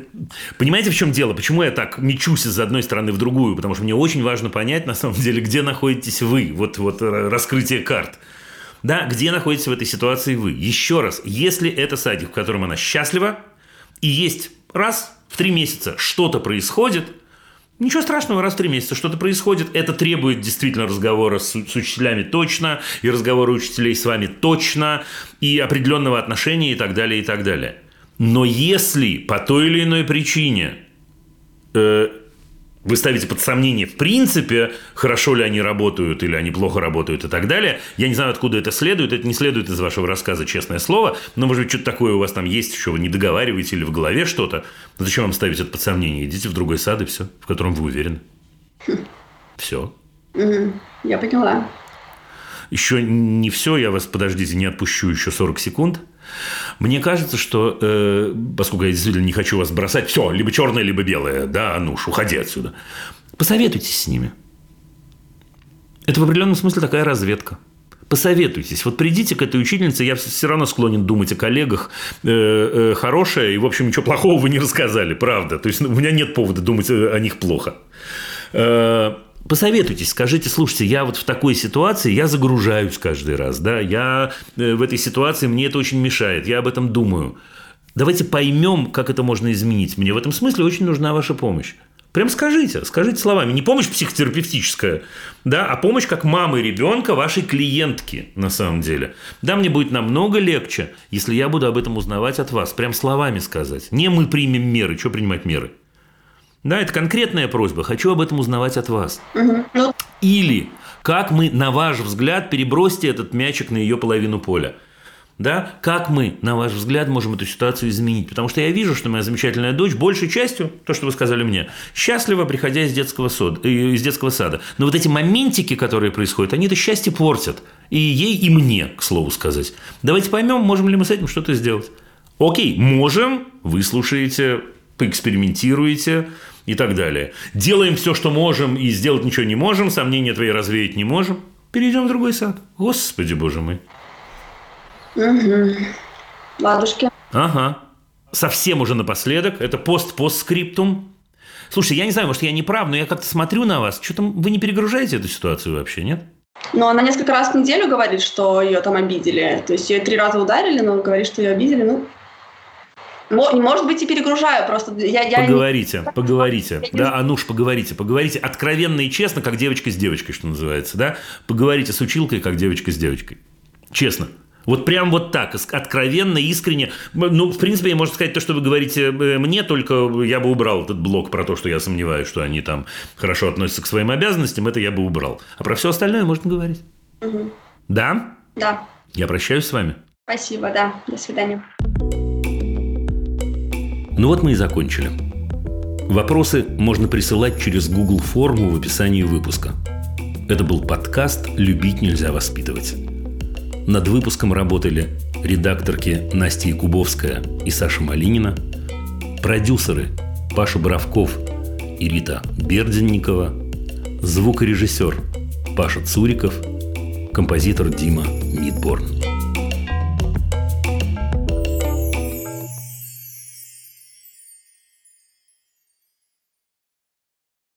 понимаете, в чем дело? Почему я так мечусь из одной стороны в другую? Потому что мне очень важно понять, на самом деле, где находитесь вы. Вот, вот раскрытие карт. Да, где находитесь в этой ситуации вы? Еще раз, если это садик, в котором она счастлива, и есть раз в три месяца что-то происходит, Ничего страшного, раз в три месяца что-то происходит. Это требует действительно разговора с, с учителями точно, и разговора учителей с вами точно, и определенного отношения и так далее, и так далее. Но если по той или иной причине э, вы ставите под сомнение, в принципе, хорошо ли они работают или они плохо работают и так далее. Я не знаю, откуда это следует. Это не следует из вашего рассказа, честное слово. Но, может быть, что-то такое у вас там есть, что вы не договариваете или в голове что-то. Но зачем вам ставить это под сомнение? Идите в другой сад и все, в котором вы уверены. [LAUGHS] Все. Я поняла. Еще не все, я вас, подождите, не отпущу еще 40 секунд. Мне кажется, что, э, поскольку я действительно не хочу вас бросать, все, либо черное, либо белое, да, Ануш, уходи отсюда. Посоветуйтесь с ними. Это в определенном смысле такая разведка. Посоветуйтесь. Вот придите к этой учительнице, я все равно склонен думать о коллегах э, э, хорошее, и, в общем, ничего плохого вы не рассказали, правда. То есть ну, у меня нет повода думать о них плохо. Э, Посоветуйтесь, скажите, слушайте, я вот в такой ситуации, я загружаюсь каждый раз, да, я э, в этой ситуации, мне это очень мешает, я об этом думаю. Давайте поймем, как это можно изменить. Мне в этом смысле очень нужна ваша помощь. Прям скажите, скажите словами. Не помощь психотерапевтическая, да, а помощь как мамы ребенка, вашей клиентки, на самом деле. Да, мне будет намного легче, если я буду об этом узнавать от вас. Прям словами сказать. Не мы примем меры. Что принимать меры? Да, это конкретная просьба. Хочу об этом узнавать от вас. Ну, Или как мы, на ваш взгляд, перебросьте этот мячик на ее половину поля. Да? Как мы, на ваш взгляд, можем эту ситуацию изменить? Потому что я вижу, что моя замечательная дочь большей частью, то, что вы сказали мне, счастлива, приходя из детского, сод, э, из детского сада. Но вот эти моментики, которые происходят, они это счастье портят. И ей, и мне, к слову сказать. Давайте поймем, можем ли мы с этим что-то сделать. Окей, можем, вы слушаете, поэкспериментируете и так далее. Делаем все, что можем, и сделать ничего не можем, сомнения твои развеять не можем. Перейдем в другой сад. Господи, боже мой. мгм. Ладушки. Ага. Совсем уже напоследок. Это пост-постскриптум. Слушайте, я не знаю, может, я не прав, но я как-то смотрю на вас. Что там, вы не перегружаете эту ситуацию вообще, нет? Но она несколько раз в неделю говорит, что ее там обидели. То есть ее три раза ударили, но говорит, что ее обидели. Ну, может быть, и перегружаю. Просто я, я не- Поговорите, поговорите. Да, Ануш, поговорите. Поговорите откровенно и честно, как девочка с девочкой, что называется. Да? Поговорите с училкой, как девочка с девочкой. Честно. Вот прям вот так, откровенно, искренне. Ну, в принципе, можно сказать то, что вы говорите э, мне, только я бы убрал этот блок про то, что я сомневаюсь, что они там хорошо относятся к своим обязанностям, это я бы убрал. А про все остальное можно говорить. Мгм. Да? Да, Я прощаюсь с вами. спасибо, да. До свидания. Ну вот мы и закончили. Вопросы можно присылать через Google форму в описании выпуска. Это был подкаст «Любить нельзя воспитывать». Над выпуском работали редакторки Настя Якубовская и Саша Малинина, продюсеры Паша Боровков и Рита Берденникова, звукорежиссер Паша Цуриков, композитор Дима Мидборн.